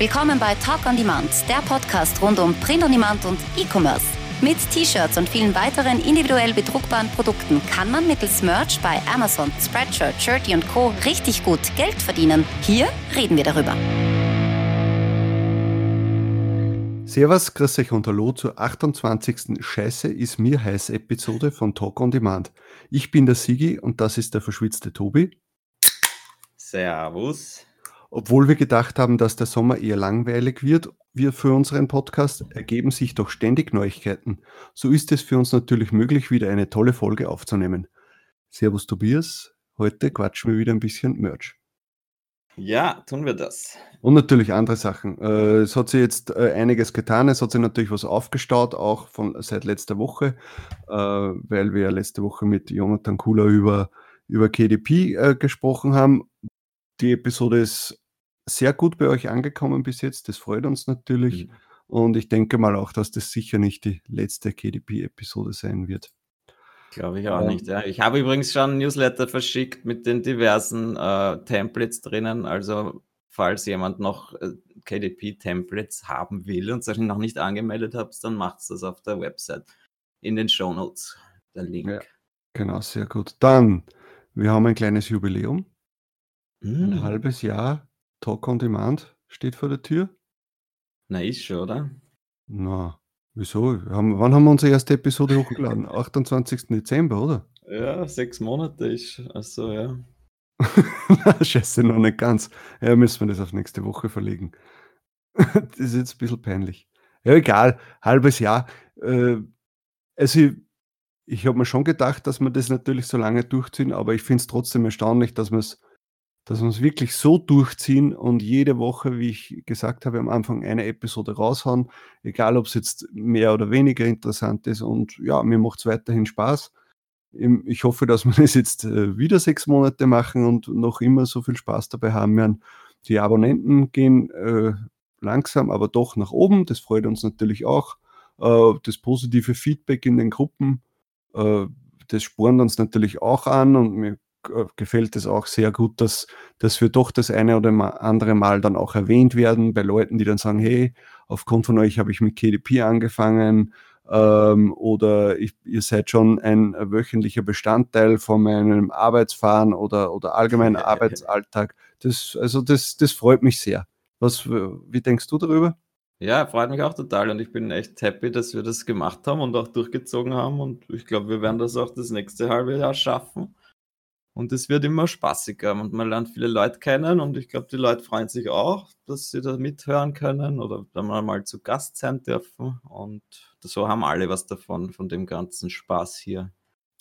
Willkommen bei Talk on Demand, der Podcast rund um Print on Demand und E-Commerce. Mit T-Shirts und vielen weiteren individuell bedruckbaren Produkten kann man mittels Merch bei Amazon, Spreadshirt, Shirty und Co. richtig gut Geld verdienen. Hier reden wir darüber. Servus, grüß euch und hallo zur 28. Scheiße ist mir heiß Episode von Talk on Demand. Ich bin der Sigi und das ist der verschwitzte Tobi. Servus. Obwohl wir gedacht haben, dass der Sommer eher langweilig wird, wir für unseren Podcast ergeben sich doch ständig Neuigkeiten. So ist es für uns natürlich möglich, wieder eine tolle Folge aufzunehmen. Servus Tobias, heute quatschen wir wieder ein bisschen Merch. Ja, tun wir das. Und natürlich andere Sachen. Äh, es hat sich jetzt äh, einiges getan. Es hat sich natürlich was aufgestaut, auch von seit letzter Woche, äh, weil wir letzte Woche mit Jonathan Kula über, über KDP gesprochen haben. Die Episode ist sehr gut bei euch angekommen bis jetzt. Das freut uns natürlich. Mhm. Und ich denke mal auch, dass das sicher nicht die letzte KDP-Episode sein wird. Glaube ich auch ähm, nicht. Ja. Ich habe übrigens schon ein Newsletter verschickt mit den diversen äh, Templates drinnen. Also falls jemand noch äh, KDP-Templates haben will und sich noch nicht angemeldet habt, dann macht es das auf der Website in den Show Notes. Der Link. Ja, genau, sehr gut. Dann, wir haben ein kleines Jubiläum. Mm. Ein halbes Jahr Talk on Demand steht vor der Tür. Na, ist schon, oder? Na, wieso? Haben, wann haben wir unsere erste Episode hochgeladen? 28. Dezember, oder? Ja, sechs Monate ist. Also, ja. Scheiße, noch nicht ganz. Ja, müssen wir das auf nächste Woche verlegen. das ist jetzt ein bisschen peinlich. Ja, egal. Halbes Jahr. Äh, also, ich, ich habe mir schon gedacht, dass wir das natürlich so lange durchziehen, aber ich finde es trotzdem erstaunlich, dass wir es dass wir es wirklich so durchziehen und jede Woche, wie ich gesagt habe, am Anfang eine Episode raushauen, egal ob es jetzt mehr oder weniger interessant ist. Und ja, mir macht es weiterhin Spaß. Ich hoffe, dass wir das jetzt äh, wieder sechs Monate machen und noch immer so viel Spaß dabei haben werden. Die Abonnenten gehen äh, langsam, aber doch nach oben. Das freut uns natürlich auch. Äh, das positive Feedback in den Gruppen, das spornt uns natürlich auch an und wir gefällt es auch sehr gut, dass, dass wir doch das eine oder andere Mal dann auch erwähnt werden bei Leuten, die dann sagen, hey, aufgrund von euch habe ich mit KDP angefangen ähm, oder ich, ihr seid schon ein wöchentlicher Bestandteil von meinem Arbeitsfahren oder, oder allgemeinen Arbeitsalltag. Das, also das, das freut mich sehr. Was, wie denkst du darüber? Ja, freut mich auch total und ich bin echt happy, dass wir das gemacht haben und auch durchgezogen haben und ich glaube, wir werden das auch das nächste halbe Jahr schaffen. Und es wird immer spaßiger und man lernt viele Leute kennen und ich glaube, die Leute freuen sich auch, dass sie da mithören können oder dann mal zu Gast sein dürfen. Und so haben alle was davon, von dem ganzen Spaß hier.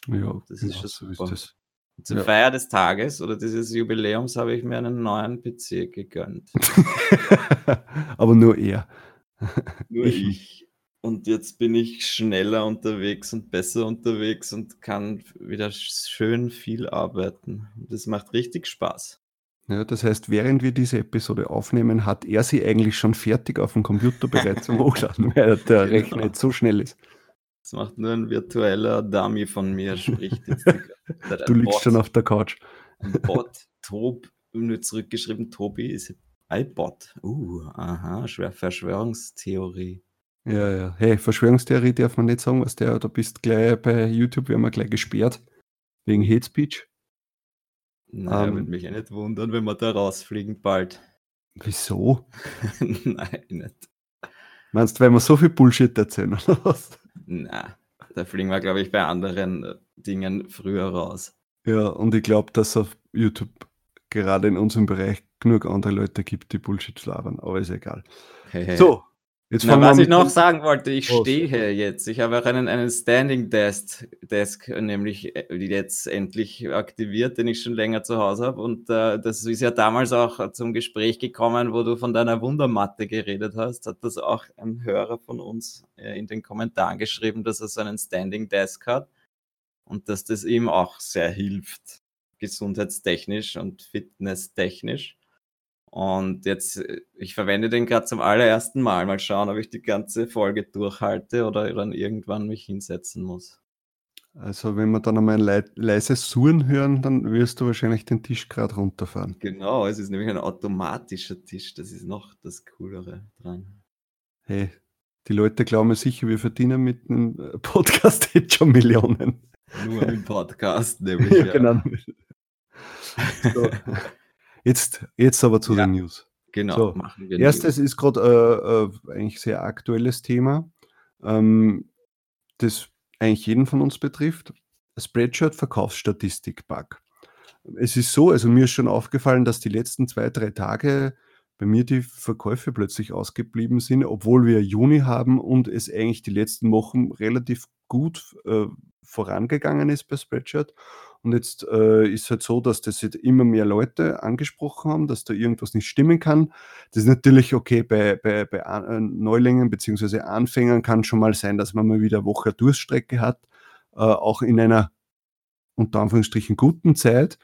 Ja, das ist ja, schon super. So ist Zur ja. Feier des Tages oder dieses Jubiläums habe ich mir einen neuen PC gegönnt. Aber nur er. Nur ich. Und jetzt bin ich schneller unterwegs und besser unterwegs und kann wieder schön viel arbeiten. Das macht richtig Spaß. Ja, das heißt, während wir diese Episode aufnehmen, hat er sie eigentlich schon fertig auf dem Computer bereits zum Hochladen, weil der genau. Rechner jetzt so schnell ist. Das macht nur ein virtueller Dummy von mir, spricht jetzt. du liegst Bot, schon auf der Couch. Ein Bot, Tob, nur zurückgeschrieben, Tobi ist iBot. Uh, aha, Verschwörungstheorie. Ja, ja. Hey, Verschwörungstheorie darf man nicht sagen, was der, da bist gleich bei YouTube, werden wir gleich gesperrt. Wegen Hate Speech. Naja, ähm, würde mich ja nicht wundern, wenn wir da rausfliegen bald. Wieso? Nein, nicht. Meinst du, weil wir so viel Bullshit erzählen oder was? Na, da fliegen wir, glaube ich, bei anderen äh, Dingen früher raus. Ja, und ich glaube, dass auf YouTube gerade in unserem Bereich genug andere Leute gibt, die Bullshit labern, aber ist egal. Hey, hey. So, Jetzt Na, was ich noch sagen wollte, ich oh, stehe jetzt. Ich habe auch einen, einen Standing Desk, Desk, nämlich äh, jetzt endlich aktiviert, den ich schon länger zu Hause habe. Und äh, das ist ja damals auch zum Gespräch gekommen, wo du von deiner Wundermatte geredet hast. Hat das auch ein Hörer von uns äh, in den Kommentaren geschrieben, dass er so einen Standing Desk hat und dass das ihm auch sehr hilft, gesundheitstechnisch und fitnesstechnisch. Und jetzt, äh, ich verwende den gerade zum allerersten Mal. Mal schauen, ob ich die ganze Folge durchhalte oder dann irgendwann mich hinsetzen muss. Also wenn wir dann einmal ein lei leises Surren hören, dann wirst du wahrscheinlich den Tisch gerade runterfahren. Genau, es ist nämlich ein automatischer Tisch. Das ist noch das Coolere dran. Hey, die Leute glauben sicher, wir verdienen mit einem Podcast jetzt schon Millionen. Nur mit Podcast, nämlich. ja, ja. genau. So. Jetzt, jetzt aber zu ja, den News. Genau, so, machen wir. Erstes News. ist gerade äh, äh, eigentlich sehr aktuelles Thema, ähm, das eigentlich jeden von uns betrifft. Spreadshirt Verkaufsstatistik-Bug. Es ist so, also mir ist schon aufgefallen, dass die letzten zwei, drei Tage bei mir die Verkäufe plötzlich ausgeblieben sind, obwohl wir Juni haben und es eigentlich die letzten Wochen relativ gut äh, vorangegangen ist bei Spreadshirt. Und jetzt äh, ist halt so, dass das jetzt immer mehr Leute angesprochen haben, dass da irgendwas nicht stimmen kann. Das ist natürlich okay, bei, bei, bei äh, Neulingen bzw. Anfängern kann schon mal sein, dass man mal wieder eine Woche Durststrecke hat, äh, auch in einer unter Anführungsstrichen guten Zeit.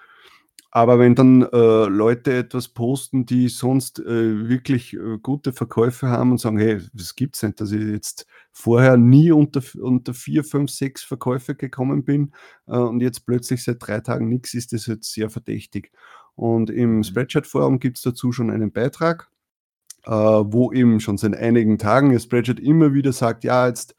Aber wenn dann äh, Leute etwas posten, die sonst äh, wirklich äh, gute Verkäufe haben und sagen, hey, das gibt's nicht, dass ich jetzt vorher nie unter, unter vier, fünf, sechs Verkäufe gekommen bin äh, und jetzt plötzlich seit drei Tagen nichts, ist das jetzt sehr verdächtig. Und im mhm. Spreadshirt-Forum gibt es dazu schon einen Beitrag, äh, wo eben schon seit einigen Tagen das Spreadshirt immer wieder sagt, ja, jetzt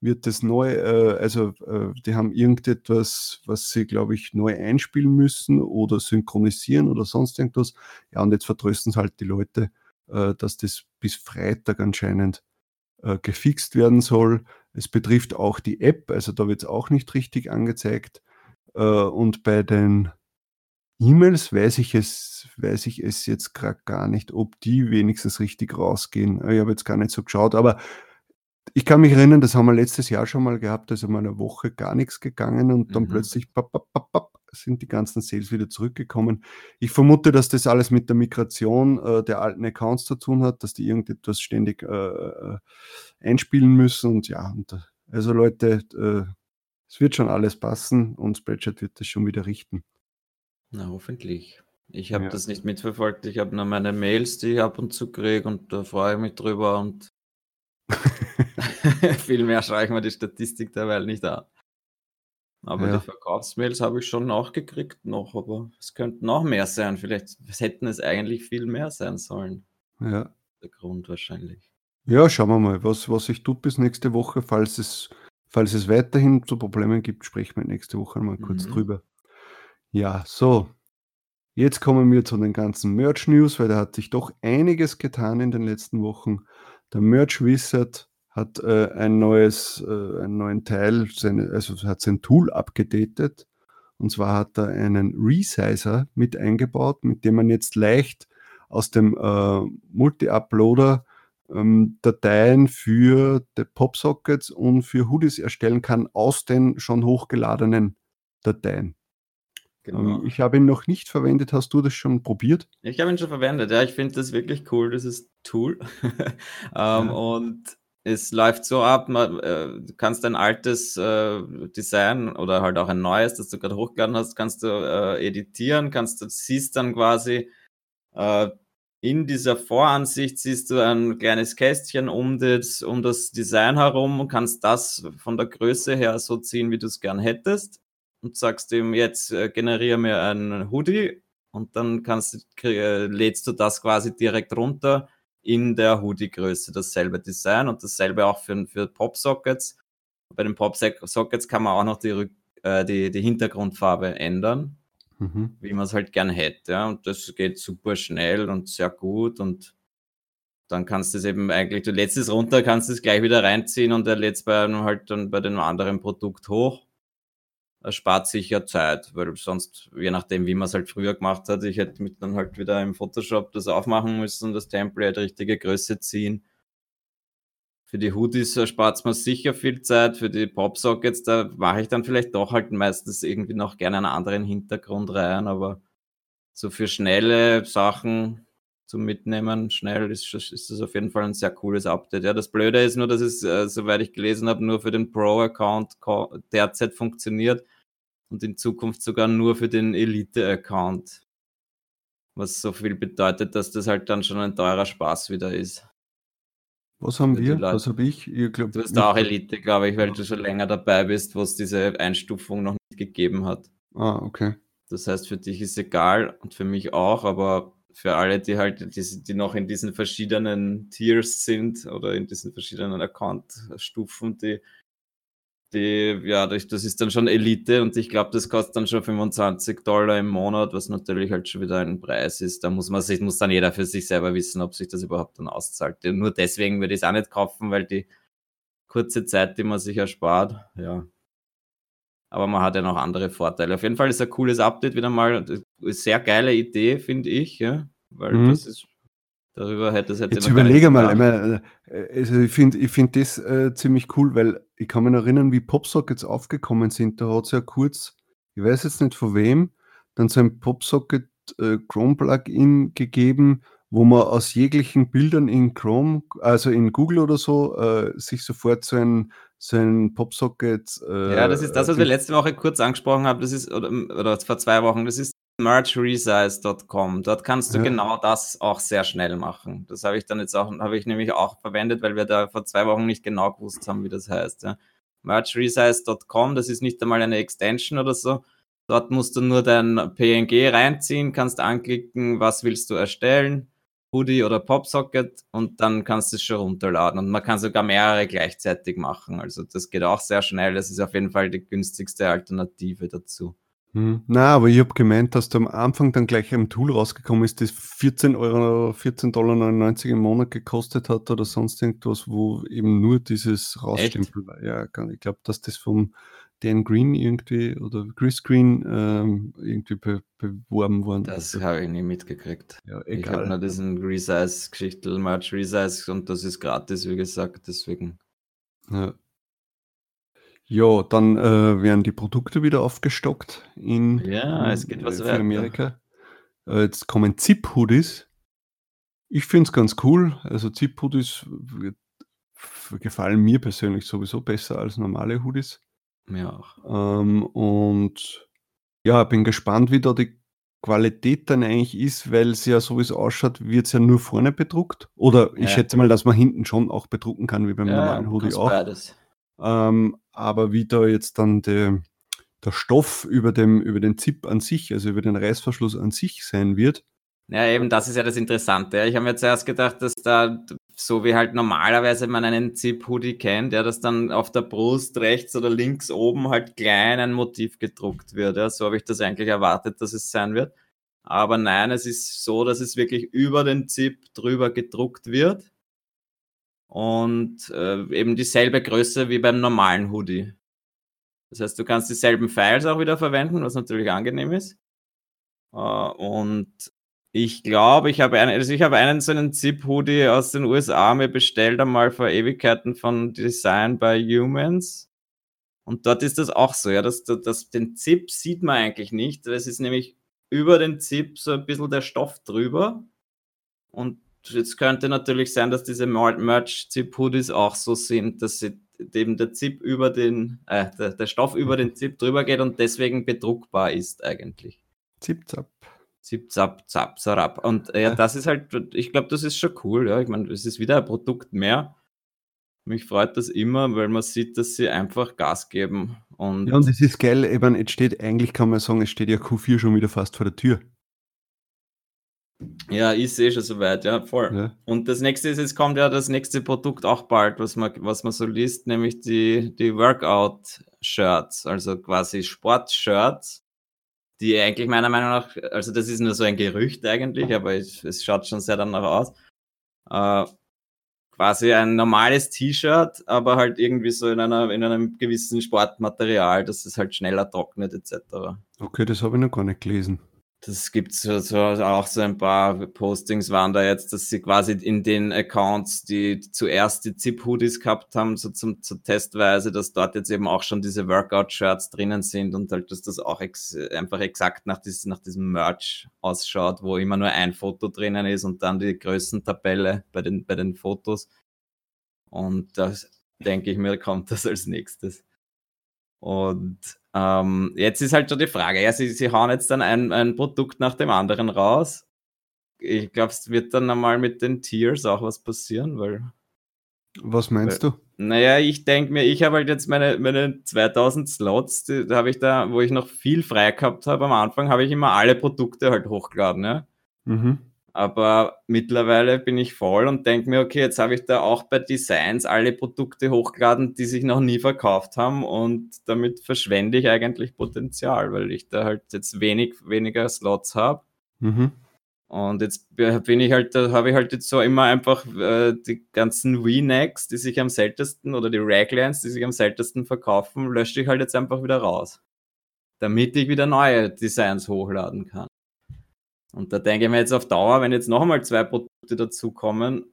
wird das neu, äh, also äh, die haben irgendetwas, was sie, glaube ich, neu einspielen müssen oder synchronisieren oder sonst irgendwas. Ja, und jetzt vertrösten es halt die Leute, äh, dass das bis Freitag anscheinend äh, gefixt werden soll. Es betrifft auch die App, also da wird es auch nicht richtig angezeigt. Äh, und bei den E-Mails weiß ich es, weiß ich es jetzt gerade gar nicht, ob die wenigstens richtig rausgehen. Ich habe jetzt gar nicht so geschaut, aber ich kann mich erinnern, das haben wir letztes Jahr schon mal gehabt, also mal eine Woche gar nichts gegangen und dann mhm. plötzlich pap, pap, pap, sind die ganzen Sales wieder zurückgekommen. Ich vermute, dass das alles mit der Migration äh, der alten Accounts zu tun hat, dass die irgendetwas ständig äh, äh einspielen müssen und ja, und, äh, also Leute, äh, es wird schon alles passen und Spreadshirt wird das schon wieder richten. Na, hoffentlich. Ich habe ja. das nicht mitverfolgt. Ich habe nur meine Mails, die ich ab und zu kriege und da freue ich mich drüber und Viel mehr ich mir die Statistik derweil nicht an. Aber ja. die Verkaufsmails habe ich schon nachgekriegt noch, aber es könnten noch mehr sein. Vielleicht hätten es eigentlich viel mehr sein sollen. Ja. Der Grund wahrscheinlich. Ja, schauen wir mal, was, was sich tut bis nächste Woche. Falls es, falls es weiterhin zu Problemen gibt, sprechen wir nächste Woche mal kurz mhm. drüber. Ja, so. Jetzt kommen wir zu den ganzen Merch-News, weil da hat sich doch einiges getan in den letzten Wochen. Der Merch Wizard hat äh, ein neues, äh, einen neuen Teil, seine, also hat sein Tool abgedatet. Und zwar hat er einen Resizer mit eingebaut, mit dem man jetzt leicht aus dem äh, Multi-Uploader ähm, Dateien für Popsockets und für Hoodies erstellen kann aus den schon hochgeladenen Dateien. Genau. Ähm, ich habe ihn noch nicht verwendet. Hast du das schon probiert? Ich habe ihn schon verwendet. Ja, ich finde das wirklich cool, dieses Tool. ähm, ja. Und es läuft so ab, man, äh, du kannst ein altes äh, Design oder halt auch ein neues, das du gerade hochgeladen hast, kannst du äh, editieren, kannst du siehst dann quasi äh, in dieser Voransicht siehst du ein kleines Kästchen um das, um das Design herum und kannst das von der Größe her so ziehen, wie du es gern hättest und sagst ihm jetzt äh, generiere mir ein Hoodie und dann kannst du, äh, lädst du das quasi direkt runter in der Hoodie-Größe dasselbe Design und dasselbe auch für, für Pop-Sockets. Bei den Pop-Sockets kann man auch noch die, äh, die, die Hintergrundfarbe ändern, mhm. wie man es halt gern hätte. Ja? Und das geht super schnell und sehr gut und dann kannst du es eben eigentlich, du lädst es runter, kannst es gleich wieder reinziehen und er lädt es bei einem halt dann bei dem anderen Produkt hoch spart sich ja Zeit, weil sonst, je nachdem, wie man es halt früher gemacht hat, ich hätte mit dann halt wieder im Photoshop das aufmachen müssen, das Template richtige Größe ziehen. Für die Hoodies spart es mir sicher viel Zeit, für die Popsockets, da mache ich dann vielleicht doch halt meistens irgendwie noch gerne einen anderen Hintergrund rein, aber so für schnelle Sachen zum Mitnehmen schnell ist, ist das auf jeden Fall ein sehr cooles Update. Ja, das Blöde ist nur, dass es, äh, soweit ich gelesen habe, nur für den Pro-Account derzeit funktioniert und in Zukunft sogar nur für den Elite-Account. Was so viel bedeutet, dass das halt dann schon ein teurer Spaß wieder ist. Was haben wir? Was habe ich? ich glaub, du bist auch Elite, glaube ich, weil du schon länger dabei bist, wo es diese Einstufung noch nicht gegeben hat. Ah, okay. Das heißt, für dich ist egal und für mich auch, aber für alle, die halt, die, die noch in diesen verschiedenen Tiers sind oder in diesen verschiedenen Account-Stufen, die die, ja, das ist dann schon Elite und ich glaube, das kostet dann schon 25 Dollar im Monat, was natürlich halt schon wieder ein Preis ist. Da muss man sich, muss dann jeder für sich selber wissen, ob sich das überhaupt dann auszahlt. Nur deswegen würde ich es auch nicht kaufen, weil die kurze Zeit, die man sich erspart, ja. Aber man hat ja noch andere Vorteile. Auf jeden Fall ist ein cooles Update wieder mal. Sehr geile Idee, finde ich, ja. Weil mhm. das ist Darüber hätte es hätte Jetzt überlege mal, ich, meine, äh, also ich finde ich find das äh, ziemlich cool, weil ich kann mich erinnern, wie Popsockets aufgekommen sind. Da hat es ja kurz, ich weiß jetzt nicht von wem, dann so ein Popsocket äh, Chrome Plugin gegeben, wo man aus jeglichen Bildern in Chrome, also in Google oder so, äh, sich sofort so ein, so ein Popsocket. Äh, ja, das ist das, was wir letzte Woche kurz angesprochen haben. Das ist, oder, oder vor zwei Wochen, das ist mergeresize.com. Dort kannst du ja. genau das auch sehr schnell machen. Das habe ich dann jetzt auch, habe ich nämlich auch verwendet, weil wir da vor zwei Wochen nicht genau gewusst haben, wie das heißt. Ja. Mergeresize.com, das ist nicht einmal eine Extension oder so. Dort musst du nur dein PNG reinziehen, kannst anklicken, was willst du erstellen, Hoodie oder Popsocket und dann kannst du es schon runterladen. Und man kann sogar mehrere gleichzeitig machen. Also das geht auch sehr schnell. Das ist auf jeden Fall die günstigste Alternative dazu. Hm. Na, aber ich habe gemeint, dass da am Anfang dann gleich ein Tool rausgekommen ist, das 14 Euro, 14,99 Dollar im Monat gekostet hat oder sonst irgendwas, wo eben nur dieses Rausstempel war. Ja, ich glaube, dass das vom Dan Green irgendwie oder Chris Green ähm, irgendwie be beworben worden Das habe ich nie mitgekriegt. Ja, ich habe nur diesen Resize-Geschichte, March Resize und das ist gratis, wie gesagt, deswegen. Ja. Ja, dann äh, werden die Produkte wieder aufgestockt in, Ja, es geht was äh, für Amerika. Äh, jetzt kommen Zip-Hoodies. Ich finde es ganz cool. Also Zip-Hoodies gefallen mir persönlich sowieso besser als normale Hoodies. Mir auch. Ähm, und ja, bin gespannt, wie da die Qualität dann eigentlich ist, weil es ja so wie es ausschaut, wird es ja nur vorne bedruckt. Oder ich Ja. schätze mal, dass man hinten schon auch bedrucken kann, wie beim Ja, normalen Hoodie auch. Ähm, aber wie da jetzt dann der, der Stoff über, dem, über den Zip an sich, also über den Reißverschluss an sich sein wird. Ja, eben, das ist ja das Interessante. Ich habe mir zuerst gedacht, dass da, so wie halt normalerweise man einen Zip-Hoodie kennt, ja, dass dann auf der Brust rechts oder links oben halt klein ein Motiv gedruckt wird. Ja. So habe ich das eigentlich erwartet, dass es sein wird. Aber nein, es ist so, dass es wirklich über den Zip drüber gedruckt wird und äh, eben dieselbe Größe wie beim normalen Hoodie. Das heißt, du kannst dieselben Files auch wieder verwenden, was natürlich angenehm ist. Äh, und ich glaube, ich habe einen, also ich habe einen so einen Zip-Hoodie aus den USA mir bestellt einmal vor Ewigkeiten von Design by Humans. Und dort ist das auch so, ja, dass, dass den Zip sieht man eigentlich nicht. Es ist nämlich über den Zip so ein bisschen der Stoff drüber. Und Jetzt könnte natürlich sein, dass diese Merch-Zip-Hoodies auch so sind, dass sie eben der Zip über den, äh, der, der, Stoff über den Zip drüber geht und deswegen bedruckbar ist eigentlich. Zip-Zap. Zip-Zap, Zap, Sarap. Und äh, ja, das ist halt, ich glaube, das ist schon cool. Ja. Ich meine, es ist wieder ein Produkt mehr. Mich freut das immer, weil man sieht, dass sie einfach Gas geben. Und ja, und es ist geil, meine, jetzt steht, eigentlich kann man sagen, es steht ja Q4 schon wieder fast vor der Tür. Ja, ich sehe schon soweit, ja, voll. Ja. Und das nächste ist, jetzt kommt ja das nächste Produkt auch bald, was man, was man so liest, nämlich die, die Workout-Shirts, also quasi Sport-Shirts, die eigentlich meiner Meinung nach, also das ist nur so ein Gerücht eigentlich, aber es, es schaut schon sehr danach aus. Äh, quasi ein normales T-Shirt, aber halt irgendwie so in, einer, in einem gewissen Sportmaterial, dass es halt schneller trocknet etc. Okay, das habe ich noch gar nicht gelesen. Das gibt so, so auch so ein paar Postings waren da jetzt, dass sie quasi in den Accounts, die zuerst die Zip-Hoodies gehabt haben, so zum, zur Testweise, dass dort jetzt eben auch schon diese Workout-Shirts drinnen sind und halt, dass das auch ex einfach exakt nach, dies, nach diesem Merch ausschaut, wo immer nur ein Foto drinnen ist und dann die Größentabelle bei den, bei den Fotos. Und das denke ich mir, kommt das als nächstes. Und ähm, jetzt ist halt schon die Frage, ja, sie, sie hauen jetzt dann ein, ein Produkt nach dem anderen raus. Ich glaube, es wird dann einmal mit den Tiers auch was passieren, weil Was meinst du? Naja, ich denke mir, ich habe halt jetzt meine, meine 2000 Slots, die, da habe ich da, wo ich noch viel frei gehabt habe am Anfang, habe ich immer alle Produkte halt hochgeladen. Ja? Mhm. Aber mittlerweile bin ich voll und denke mir, okay, jetzt habe ich da auch bei Designs alle Produkte hochgeladen, die sich noch nie verkauft haben und damit verschwende ich eigentlich Potenzial, weil ich da halt jetzt wenig, weniger Slots habe. Mhm. Und jetzt bin ich halt, da habe ich halt jetzt so immer einfach äh, die ganzen V-Necks, die sich am seltensten oder die Raglines, die sich am seltensten verkaufen, lösche ich halt jetzt einfach wieder raus. Damit ich wieder neue Designs hochladen kann. Und da denke ich mir jetzt auf Dauer, wenn jetzt noch einmal zwei Produkte dazukommen,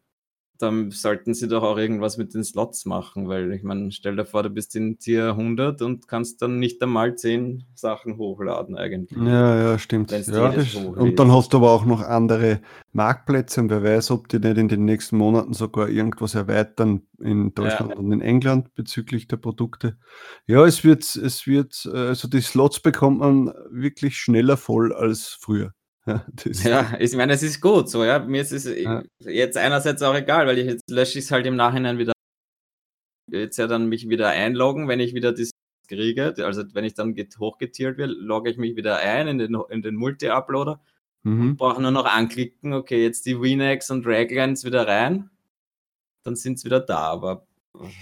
dann sollten sie doch auch irgendwas mit den Slots machen, weil ich meine, stell dir vor, du bist in Tier 100 und kannst dann nicht einmal 10 Sachen hochladen eigentlich. Ja, ja, stimmt. Ja, das, und dann hast du aber auch noch andere Marktplätze und wer weiß, ob die nicht in den nächsten Monaten sogar irgendwas erweitern in Deutschland ja. und in England bezüglich der Produkte. Ja, es wird, es wird, also die Slots bekommt man wirklich schneller voll als früher. Ja, ja, ich meine, es ist gut so, ja. Mir ist es ja. jetzt einerseits auch egal, weil ich jetzt lösche ich es halt im Nachhinein wieder. Jetzt ja dann mich wieder einloggen, wenn ich wieder das kriege. Also wenn ich dann hochgetiert will, logge ich mich wieder ein in den, in den Multi-Uploader. Mhm. Brauche nur noch anklicken, okay, jetzt die Winex und Raglines wieder rein. Dann sind es wieder da. Aber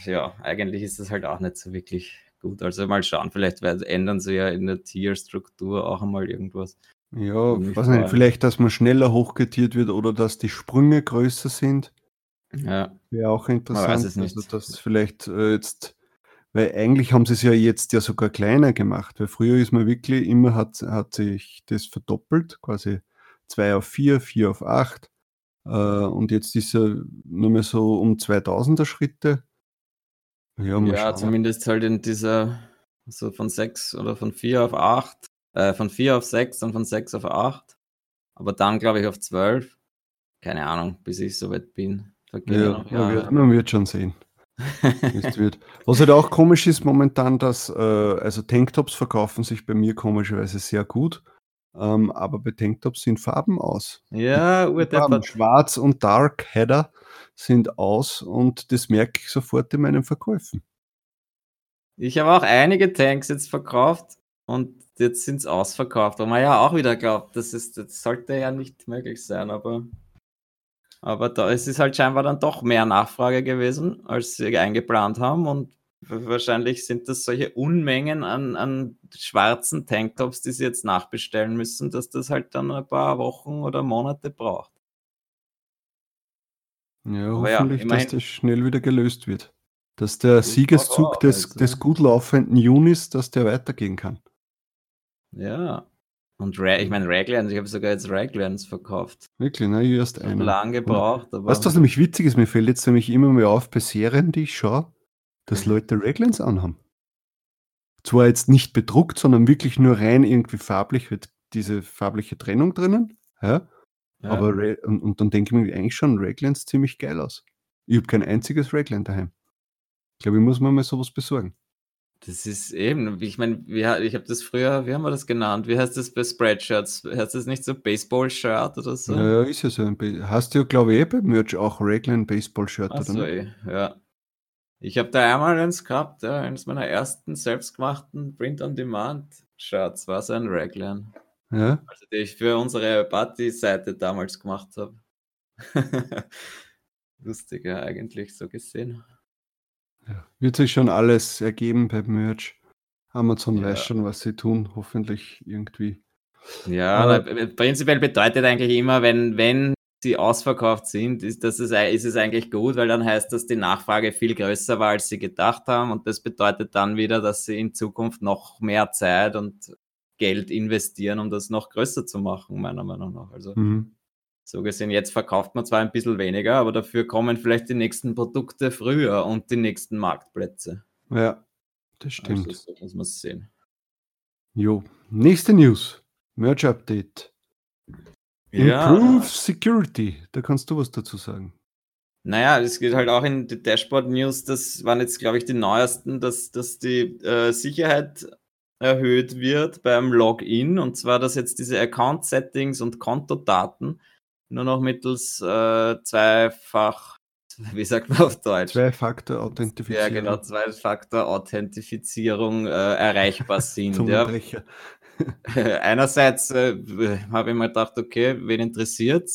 ja, eigentlich ist das halt auch nicht so wirklich gut. Also mal schauen, vielleicht ändern sie ja in der Tier-Struktur auch einmal irgendwas. Ja, weiß nicht, vielleicht, dass man schneller hochgetiert wird oder dass die Sprünge größer sind. Ja. Wäre auch interessant. Man weiß es nicht. Also, dass vielleicht äh, jetzt, weil eigentlich haben sie es ja jetzt ja sogar kleiner gemacht, weil früher ist man wirklich immer, hat, hat sich das verdoppelt, quasi 2 auf 4, 4 auf 8. Äh, und jetzt ist er nur mehr so um 2000er Schritte. Ja, ja zumindest halt in dieser, so von 6 oder von 4 auf 8 äh, von 4 auf 6, dann von 6 auf 8. Aber dann, glaube ich, auf 12. Keine Ahnung, bis ich so weit bin. Ja, man, wird, man wird schon sehen. wird. Was halt auch komisch ist momentan, dass äh, also Tanktops verkaufen sich bei mir komischerweise sehr gut, ähm, aber bei Tanktops sind Farben aus. Ja, Farben, Schwarz und Dark Header sind aus und das merke ich sofort in meinen Verkäufen. Ich habe auch einige Tanks jetzt verkauft und jetzt sind es ausverkauft, wo man ja auch wieder glaubt, das, ist, das sollte ja nicht möglich sein, aber, aber da es ist halt scheinbar dann doch mehr Nachfrage gewesen, als sie eingeplant haben und wahrscheinlich sind das solche Unmengen an, an schwarzen Tanktops, die sie jetzt nachbestellen müssen, dass das halt dann ein paar Wochen oder Monate braucht. Ja, hoffentlich, ja, dass das schnell wieder gelöst wird. Dass der Siegeszug des, also. des gut laufenden Junis, dass der weitergehen kann. Ja. Und Ra ich meine, Raglands, ich habe sogar jetzt Raglands verkauft. Wirklich, ne? Erst einen. Lang gebraucht, aber. Weißt du, was nämlich witzig ist? Mir fällt jetzt nämlich immer mehr auf bei Serien, die ich schaue, dass mhm. Leute Raglands anhaben. Zwar jetzt nicht bedruckt, sondern wirklich nur rein irgendwie farblich, wird diese farbliche Trennung drinnen. Ja? ja. Aber und, und, dann denke ich mir eigentlich schon, Raglands ziemlich geil aus. Ich habe kein einziges Ragland daheim. Ich glaube, ich muss mir mal sowas besorgen. Das ist eben, ich meine, ich habe das früher, wie haben wir das genannt? Wie heißt das bei Spreadshirts? Heißt das nicht so Baseball-Shirt oder so? Ja, ist ja so. Ein Hast du glaube ich, eh bei Merch auch Raglan Baseball-Shirt, oder? So, eh, ja. Ich habe da einmal eins gehabt, ja, eines meiner ersten selbstgemachten Print-on-Demand-Shirts war so ein Raglan. Ja. Also, die ich für unsere Party-Seite damals gemacht habe. Lustig, ja, eigentlich so gesehen. Ja. Wird sich schon alles ergeben beim Merch. Amazon ja. weiß schon, was sie tun, hoffentlich irgendwie. Ja, Aber, prinzipiell bedeutet eigentlich immer, wenn, wenn sie ausverkauft sind, ist, das ist, ist es eigentlich gut, weil dann heißt das, die Nachfrage viel größer war, als sie gedacht haben. Und das bedeutet dann wieder, dass sie in Zukunft noch mehr Zeit und Geld investieren, um das noch größer zu machen, meiner Meinung nach. Also mhm. So gesehen, jetzt verkauft man zwar ein bisschen weniger, aber dafür kommen vielleicht die nächsten Produkte früher und die nächsten Marktplätze. Ja, das stimmt. Also, so muss man es sehen. Jo, nächste News. Merge Update. Ja. Improve Security. Da kannst du was dazu sagen. Naja, es geht halt auch in die Dashboard News, das waren jetzt, glaube ich, die neuesten, dass, dass die äh, Sicherheit erhöht wird beim Login und zwar, dass jetzt diese Account-Settings und Kontodaten nur noch mittels äh, zweifach wie sagt man auf Deutsch? Zwei-Faktor-Authentifizierung. Ja, genau, Zwei-Faktor-Authentifizierung äh, erreichbar sind. ja. Einerseits äh, habe ich mir gedacht, okay, wen interessiert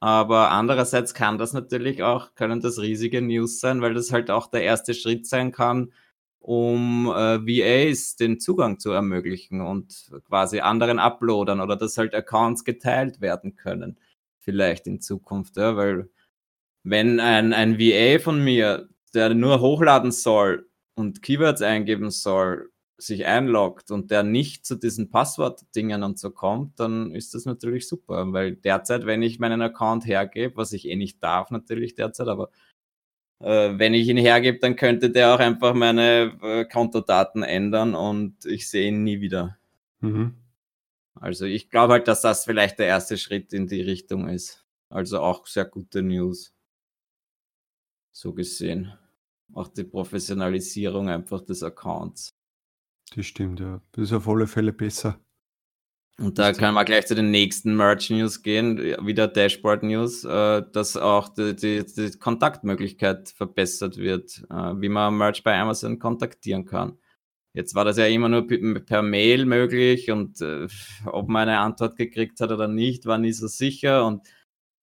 aber andererseits kann das natürlich auch, können das riesige News sein, weil das halt auch der erste Schritt sein kann, um äh, VAs den Zugang zu ermöglichen und quasi anderen Uploadern oder dass halt Accounts geteilt werden können. Vielleicht in Zukunft, ja, weil wenn ein, ein VA von mir, der nur hochladen soll und Keywords eingeben soll, sich einloggt und der nicht zu diesen Passwortdingen und so kommt, dann ist das natürlich super, weil derzeit, wenn ich meinen Account hergebe, was ich eh nicht darf natürlich derzeit, aber äh, wenn ich ihn hergebe, dann könnte der auch einfach meine äh, Kontodaten ändern und ich sehe ihn nie wieder. Mhm. Also ich glaube halt, dass das vielleicht der erste Schritt in die Richtung ist. Also auch sehr gute News. So gesehen. Auch die Professionalisierung einfach des Accounts. Das stimmt, ja. Das ist auf alle Fälle besser. Und da können wir gleich zu den nächsten Merch News gehen, wieder Dashboard News, äh, dass auch die, die, die, Kontaktmöglichkeit verbessert wird, äh, wie man Merch bei Amazon kontaktieren kann. Jetzt war das ja immer nur per Mail möglich und äh, ob man eine Antwort gekriegt hat oder nicht, war nie so sicher. Und,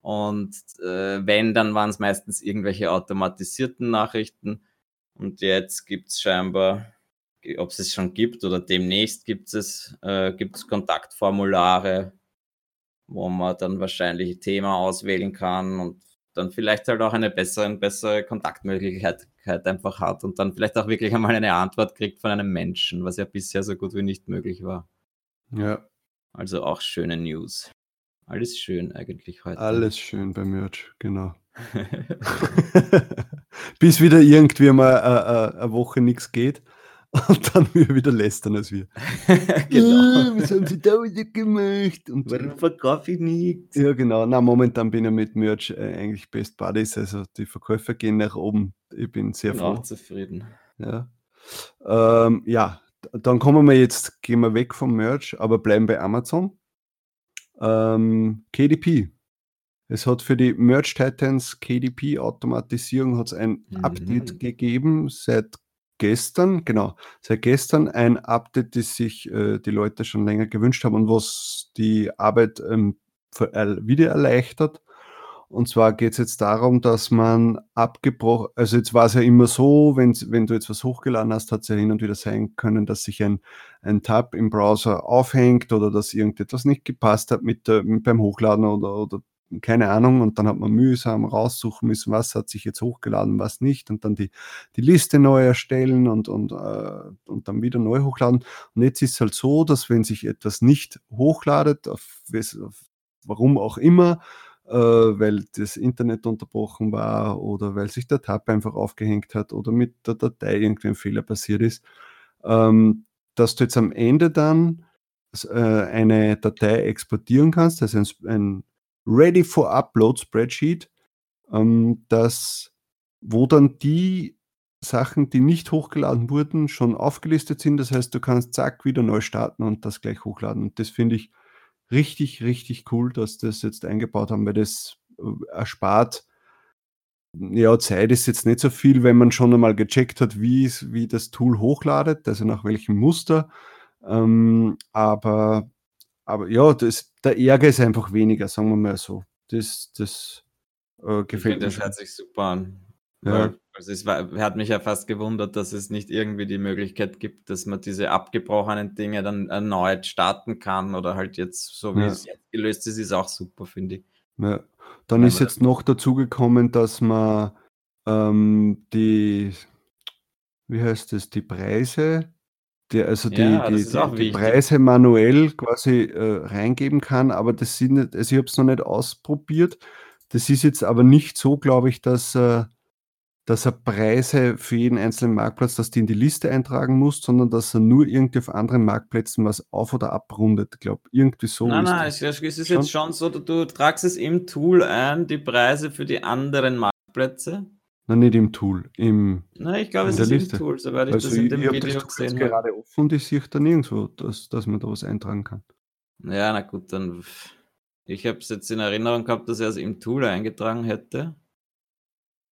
und äh, wenn, dann waren es meistens irgendwelche automatisierten Nachrichten. Und jetzt gibt es scheinbar ob es es schon gibt oder demnächst gibt es, äh, gibt es Kontaktformulare, wo man dann wahrscheinlich ein Thema auswählen kann und dann vielleicht halt auch eine bessere, bessere Kontaktmöglichkeit einfach hat und dann vielleicht auch wirklich einmal eine Antwort kriegt von einem Menschen, was ja bisher so gut wie nicht möglich war. Ja. Also auch schöne News. Alles schön eigentlich heute. Alles schön beim Merch, genau. Bis wieder irgendwie mal äh, äh, eine Woche nichts geht. Und dann wieder lästern als wir. genau. was haben sie da wieder gemacht? Und Warum verkaufe ich nichts? Ja, genau. Na, momentan bin ich mit Merch äh, eigentlich Best Buddies. Also die Verkäufer gehen nach oben. Ich bin sehr bin froh. Auch zufrieden. Ja. Ähm, ja, dann kommen wir jetzt, gehen wir weg vom Merch, aber bleiben bei Amazon. Ähm, KDP. Es hat für die Merch Titans KDP Automatisierung hat es ein mhm. Update gegeben seit gestern, genau, seit gestern ein Update, das sich äh, die Leute schon länger gewünscht haben und was die Arbeit ähm, wieder erleichtert. Und zwar geht es jetzt darum, dass man abgebrochen, also jetzt war es ja immer so, wenn, wenn du jetzt was hochgeladen hast, hat es ja hin und wieder sein können, dass sich ein, ein Tab im Browser aufhängt oder dass irgendetwas nicht gepasst hat mit, äh, mit beim Hochladen oder, oder keine Ahnung, und dann hat man mühsam raussuchen müssen, was hat sich jetzt hochgeladen, was nicht, und dann die, die Liste neu erstellen und, und, äh, und dann wieder neu hochladen. Und jetzt ist es halt so, dass wenn sich etwas nicht hochladet, auf, auf warum auch immer, äh, weil das Internet unterbrochen war oder weil sich der Tab einfach aufgehängt hat oder mit der Datei irgendwie ein Fehler passiert ist, ähm, dass du jetzt am Ende dann äh, eine Datei exportieren kannst, also ein, ein Ready for Upload Spreadsheet, ähm, das, wo dann die Sachen, die nicht hochgeladen wurden, schon aufgelistet sind. Das heißt, du kannst zack wieder neu starten und das gleich hochladen. Und das finde ich richtig, richtig cool, dass das jetzt eingebaut haben, weil das äh, erspart. Ja, Zeit ist jetzt nicht so viel, wenn man schon einmal gecheckt hat, wie, wie das Tool hochladet, also nach welchem Muster. Ähm, aber aber ja, das, der Ärger ist einfach weniger, sagen wir mal so. Das, das äh, gefällt mir. Das hört sich super an. Ja. also es war, hat mich ja fast gewundert, dass es nicht irgendwie die Möglichkeit gibt, dass man diese abgebrochenen Dinge dann erneut starten kann oder halt jetzt, so wie ja. es jetzt gelöst ist, ist auch super, finde ich. Ja. Dann ist jetzt noch dazu gekommen, dass man ähm, die, wie heißt es, die Preise die, also die, Ja, die, die, Preise manuell quasi äh, reingeben kann, aber das sind nicht, also ich habe es noch nicht ausprobiert. Das ist jetzt aber nicht so, glaube ich, dass, äh, dass er Preise für jeden einzelnen Marktplatz, dass die in die Liste eintragen muss, sondern dass er nur irgendwie auf anderen Marktplätzen was auf- oder abrundet. Ich glaube, irgendwie so Nein, ist nein, es, es ist schon. jetzt schon so, du, du tragst es im Tool ein, die Preise für die anderen Marktplätze. Nein, nicht im Tool, im, Nein, ich glaube, es ist Liste. im Tool, soweit ich also das in dem Video das gesehen habe. gerade offen und ich sehe da nirgendwo, dass, dass man da was eintragen kann. Ja, na gut, dann. Ich habe es jetzt in Erinnerung gehabt, dass er es im Tool eingetragen hätte.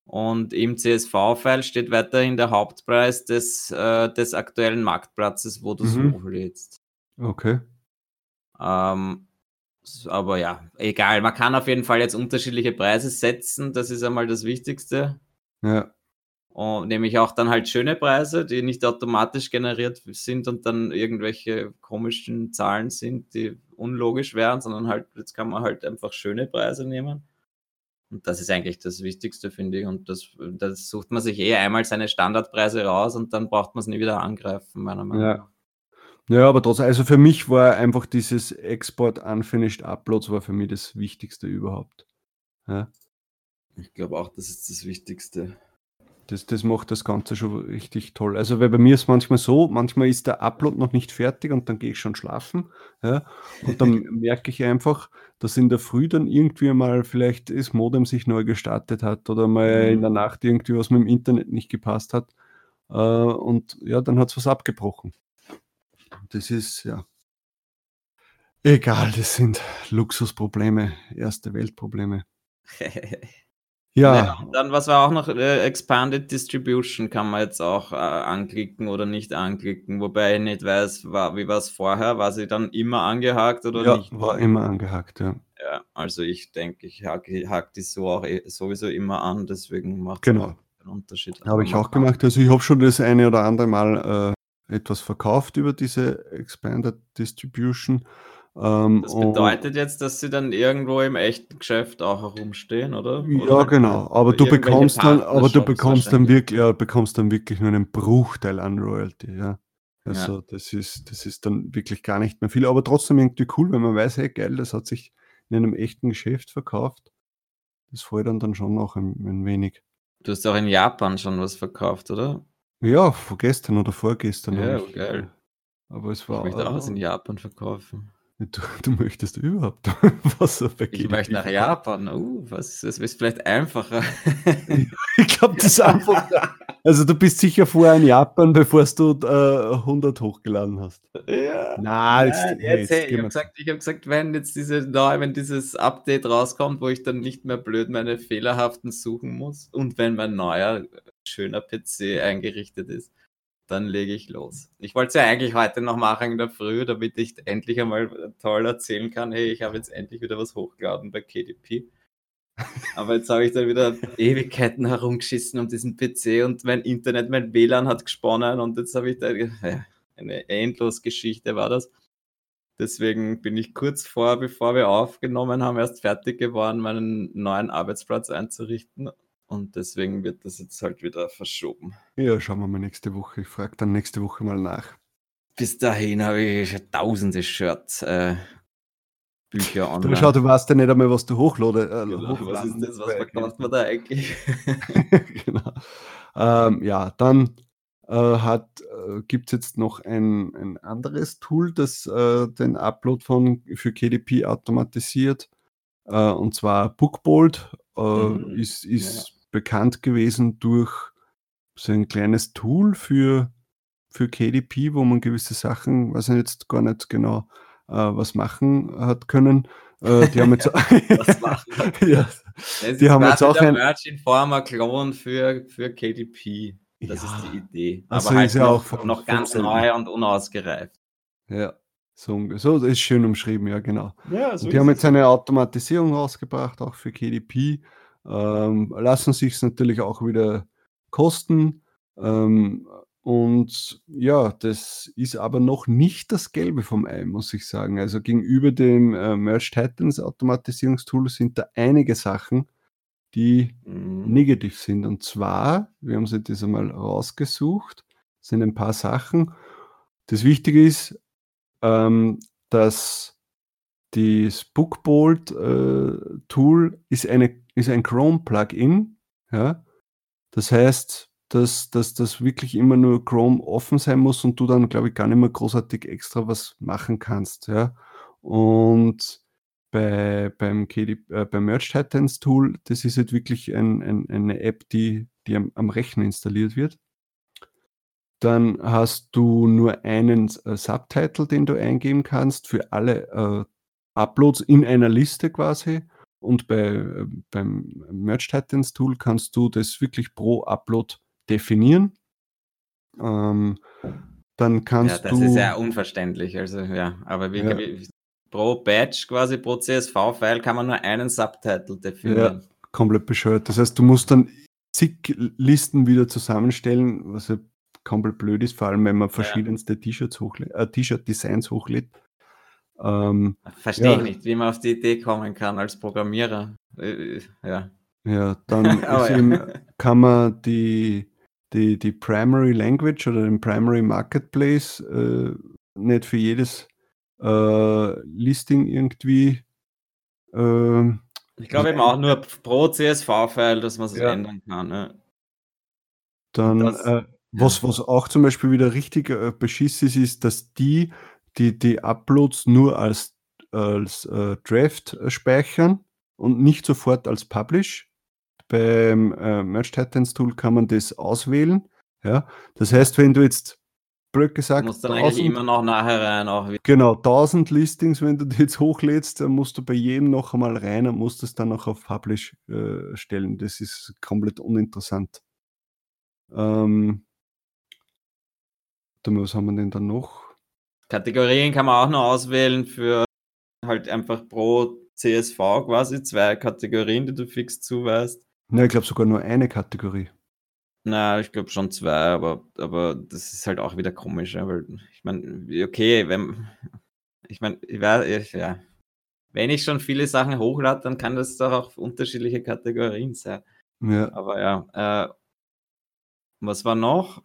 Und im CSV-File steht weiterhin der Hauptpreis des, äh, des aktuellen Marktplatzes, wo du es Mhm. hochlädst. Okay. Ähm, aber ja, egal. Man kann auf jeden Fall jetzt unterschiedliche Preise setzen. Das ist einmal das Wichtigste. Ja. Und nämlich auch dann halt schöne Preise, die nicht automatisch generiert sind und dann irgendwelche komischen Zahlen sind, die unlogisch wären, sondern halt, jetzt kann man halt einfach schöne Preise nehmen. Und das ist eigentlich das Wichtigste, finde ich. Und das, das sucht man sich eh einmal seine Standardpreise raus und dann braucht man es nie wieder angreifen, meiner Meinung Ja. nach. Ja, aber trotzdem, also für mich war einfach dieses Export Unfinished Uploads war für mich das Wichtigste überhaupt. Ja. Ich glaube auch, das ist das Wichtigste. Das, das macht das Ganze schon richtig toll. Also, weil bei mir ist manchmal so, manchmal ist der Upload noch nicht fertig und dann gehe ich schon schlafen. Ja, und dann merke ich einfach, dass in der Früh dann irgendwie mal vielleicht das Modem sich neu gestartet hat oder mal in der Mhm. Nacht irgendwie was mit dem Internet nicht gepasst hat. Äh, und ja, dann hat es was abgebrochen. Das ist ja egal, das sind Luxusprobleme, erste Weltprobleme. Ja, und dann, was war auch noch, äh, Expanded Distribution kann man jetzt auch äh, anklicken oder nicht anklicken, wobei ich nicht weiß, war, wie war es vorher, war sie dann immer angehakt oder ja, nicht? war immer angehakt, ja. Ja, also ich denke, ich hake, hake die so auch eh, sowieso immer an, deswegen macht es Genau. keinen Unterschied. Habe ich auch gemacht. Also ich habe schon das eine oder andere Mal äh, etwas verkauft über diese Expanded Distribution. Ähm, Das bedeutet jetzt, dass sie dann irgendwo im echten Geschäft auch herumstehen, oder? ja, oder genau. Aber du bekommst dann, aber du bekommst dann wirklich, ja, bekommst dann wirklich nur einen Bruchteil an Royalty, ja. Also das ist, das ist dann wirklich gar nicht mehr viel, aber trotzdem irgendwie cool, wenn man weiß, hey geil, das hat sich in einem echten Geschäft verkauft. Das freut dann, dann schon noch ein, ein wenig. Du hast auch in Japan schon was verkauft, oder? Ja, vorgestern oder vorgestern. Ja, ich, geil. Aber es Ich war. möchte auch was in Japan verkaufen. Du, du möchtest überhaupt was auf der Ich möchte nach Japan. Uh, was das ist vielleicht einfacher. Ich glaube, das ist einfach. Also, du bist sicher vorher in Japan, bevor du äh, 100 hochgeladen hast. ja. Na, jetzt, Nein, hey, jetzt, jetzt hey, ich gehen habe gesagt, ich hab gesagt, wenn jetzt diese neu, wenn dieses Update rauskommt, wo ich dann nicht mehr blöd meine fehlerhaften suchen muss und wenn mein neuer schöner PC eingerichtet ist, dann lege ich los. Ich wollte es ja eigentlich heute noch machen in der Früh, damit ich endlich einmal toll erzählen kann, hey, ich habe jetzt endlich wieder was hochgeladen bei KDP. Aber jetzt habe ich dann wieder Ewigkeiten herumgeschissen um diesen PC und mein Internet, mein WLAN hat gesponnen und jetzt habe ich da eine Endlosgeschichte war das. Deswegen bin ich kurz vor, bevor wir aufgenommen haben, erst fertig geworden, meinen neuen Arbeitsplatz einzurichten. Und deswegen wird das jetzt halt wieder verschoben. Ja, schauen wir mal nächste Woche. Ich frage dann nächste Woche mal nach. Bis dahin habe ich schon tausende Shirts, äh, Bücher Du, online. schau, du weißt ja nicht einmal, was du hochlade, äh, Genau, was ist das? Was verkauft man da eigentlich? genau. Ähm, ja, dann äh, äh, gibt es jetzt noch ein, ein anderes Tool, das äh, den Upload von, für KDP automatisiert. Äh, und zwar Bookbolt äh, Mhm, ist, ist bekannt gewesen durch so ein kleines Tool für, für KDP, wo man gewisse Sachen, weiß ich jetzt gar nicht genau, äh, was machen hat können. Äh, die haben jetzt, Was machen ja, Die haben jetzt auch der ein- Merch Informer Klon für, für KDP. Das Ja. ist die Idee. So, Aber halt ist ja noch, auch von- noch von ganz neu und unausgereift. Ja, so, so das ist schön umschrieben, ja, genau. Ja, Und die haben jetzt eine Automatisierung rausgebracht, auch für KDP. Ähm, lassen sich natürlich auch wieder kosten. Ähm, und ja, das ist aber noch nicht das Gelbe vom Ei, muss ich sagen. Also gegenüber dem äh, Merge Titans Automatisierungstool sind da einige Sachen, die Mhm. negativ sind. Und zwar, wir haben sie das einmal rausgesucht, sind ein paar Sachen. Das Wichtige ist, ähm, dass das Bookbolt äh, Tool ist, eine, ist ein Chrome-Plugin. Ja? Das heißt, dass, dass das wirklich immer nur Chrome offen sein muss und du dann, glaube ich, gar nicht mehr großartig extra was machen kannst. Ja? Und bei, beim, äh, beim Merge Titans Tool, das ist halt wirklich ein, ein, eine App, die, die am, am Rechner installiert wird. Dann hast du nur einen äh, Subtitle, den du eingeben kannst für alle äh, Uploads in einer Liste quasi. und bei, äh, beim Merge Titans Tool kannst du das wirklich pro Upload definieren. Ähm, dann kannst ja, das du. ist ja unverständlich. Also, ja, aber wie, ja. wie pro Batch quasi, pro CSV-File kann man nur einen Subtitle definieren. Ja, komplett bescheuert. Das heißt, du musst dann zig Listen wieder zusammenstellen, was ja komplett blöd ist, vor allem wenn man verschiedenste ja. T-Shirts hochlädt, äh, T-Shirt-Designs hochlädt. Ähm, Verstehe ja. ich nicht, wie man auf die Idee kommen kann als Programmierer. Äh, ja. Ja, dann eben, kann man die, die, die Primary Language oder den Primary Marketplace äh, nicht für jedes äh, Listing irgendwie. Äh, ich glaube eben auch nur pro CSV-File, dass man es ja. ändern kann. Ne? Dann, das, äh, was, was auch zum Beispiel wieder richtig äh, beschiss ist, ist, dass die, die, die Uploads nur als, als äh, Draft speichern und nicht sofort als Publish. Beim äh, Merge Titans Tool kann man das auswählen. Ja? Das heißt, wenn du jetzt blöd gesagt. Du musst dann 1000, eigentlich immer noch nachher rein. Auch genau, 1000 Listings, wenn du die jetzt hochlädst, dann musst du bei jedem noch einmal rein und musst es dann noch auf Publish äh, stellen. Das ist komplett uninteressant. Ähm, was haben wir denn dann noch? Kategorien kann man auch noch auswählen für halt einfach pro CSV quasi zwei Kategorien, die du fix zuweist. Ja, ich glaube sogar nur eine Kategorie. Na, ich glaube schon zwei, aber, aber das ist halt auch wieder komisch, weil ich meine, okay, wenn ich meine, ich weiß, ja, wenn ich schon viele Sachen hochlade, dann kann das doch auch unterschiedliche Kategorien sein. Ja. Aber ja, äh, was war noch?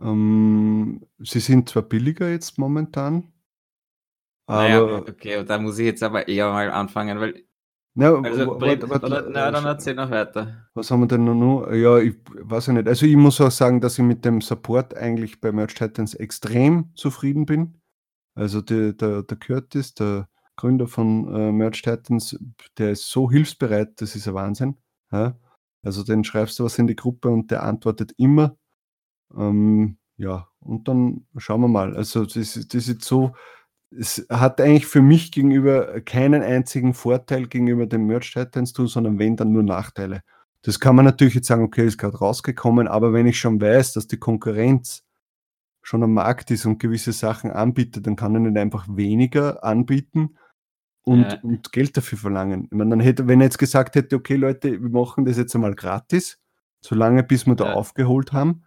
Ähm, sie sind zwar billiger jetzt momentan, naja, aber okay, da muss ich jetzt aber eher mal anfangen, weil na, also, warte, warte, oder, na, dann erzähl noch weiter. Was haben wir denn noch? Ja, ich weiß ja nicht. Also ich muss auch sagen, dass ich mit dem Support eigentlich bei Merch Titans extrem zufrieden bin. Also die, der, der Curtis, der Gründer von äh, Merch Titans, der ist so hilfsbereit, das ist ein Wahnsinn. Ja? Also den schreibst du was in die Gruppe und der antwortet immer. Ähm, ja, und dann schauen wir mal. Also das, das ist so, es hat eigentlich für mich gegenüber keinen einzigen Vorteil gegenüber dem Merch Titans Tool, sondern wenn dann nur Nachteile. Das kann man natürlich jetzt sagen, okay, ist gerade rausgekommen, aber wenn ich schon weiß, dass die Konkurrenz schon am Markt ist und gewisse Sachen anbietet, dann kann er nicht einfach weniger anbieten und, ja. und Geld dafür verlangen. Ich meine, dann hätte, wenn er jetzt gesagt hätte, okay, Leute, wir machen das jetzt einmal gratis, solange bis wir da ja. aufgeholt haben,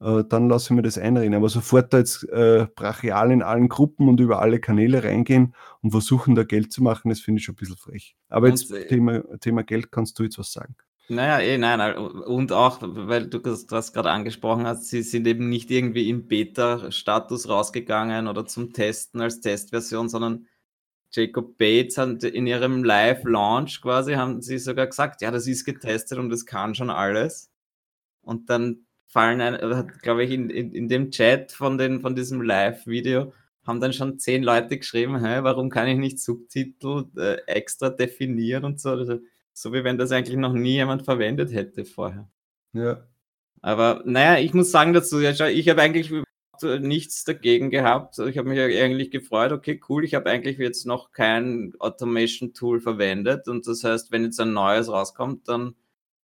äh, dann lasse ich mir das einreden. Aber sofort da jetzt äh, brachial in allen Gruppen und über alle Kanäle reingehen und versuchen, da Geld zu machen, das finde ich schon ein bisschen frech. Aber jetzt und, Thema, Thema Geld, kannst du jetzt was sagen? Naja, eh, nein, und auch, weil du das gerade angesprochen hast, sie sind eben nicht irgendwie im Beta-Status rausgegangen oder zum Testen als Testversion, sondern Jacob Bates hat in ihrem Live-Launch quasi, haben sie sogar gesagt, ja, das ist getestet und das kann schon alles. Und dann fallen, glaube ich, in, in, in dem Chat von, den, von diesem Live-Video haben dann schon zehn Leute geschrieben, hey, warum kann ich nicht Subtitel äh, extra definieren und so. Also, so wie wenn das eigentlich noch nie jemand verwendet hätte vorher. Ja. Aber naja, ich muss sagen dazu, ja, ich habe eigentlich nichts dagegen gehabt. Ich habe mich eigentlich gefreut, okay, cool, ich habe eigentlich jetzt noch kein Automation-Tool verwendet und das heißt, wenn jetzt ein neues rauskommt, dann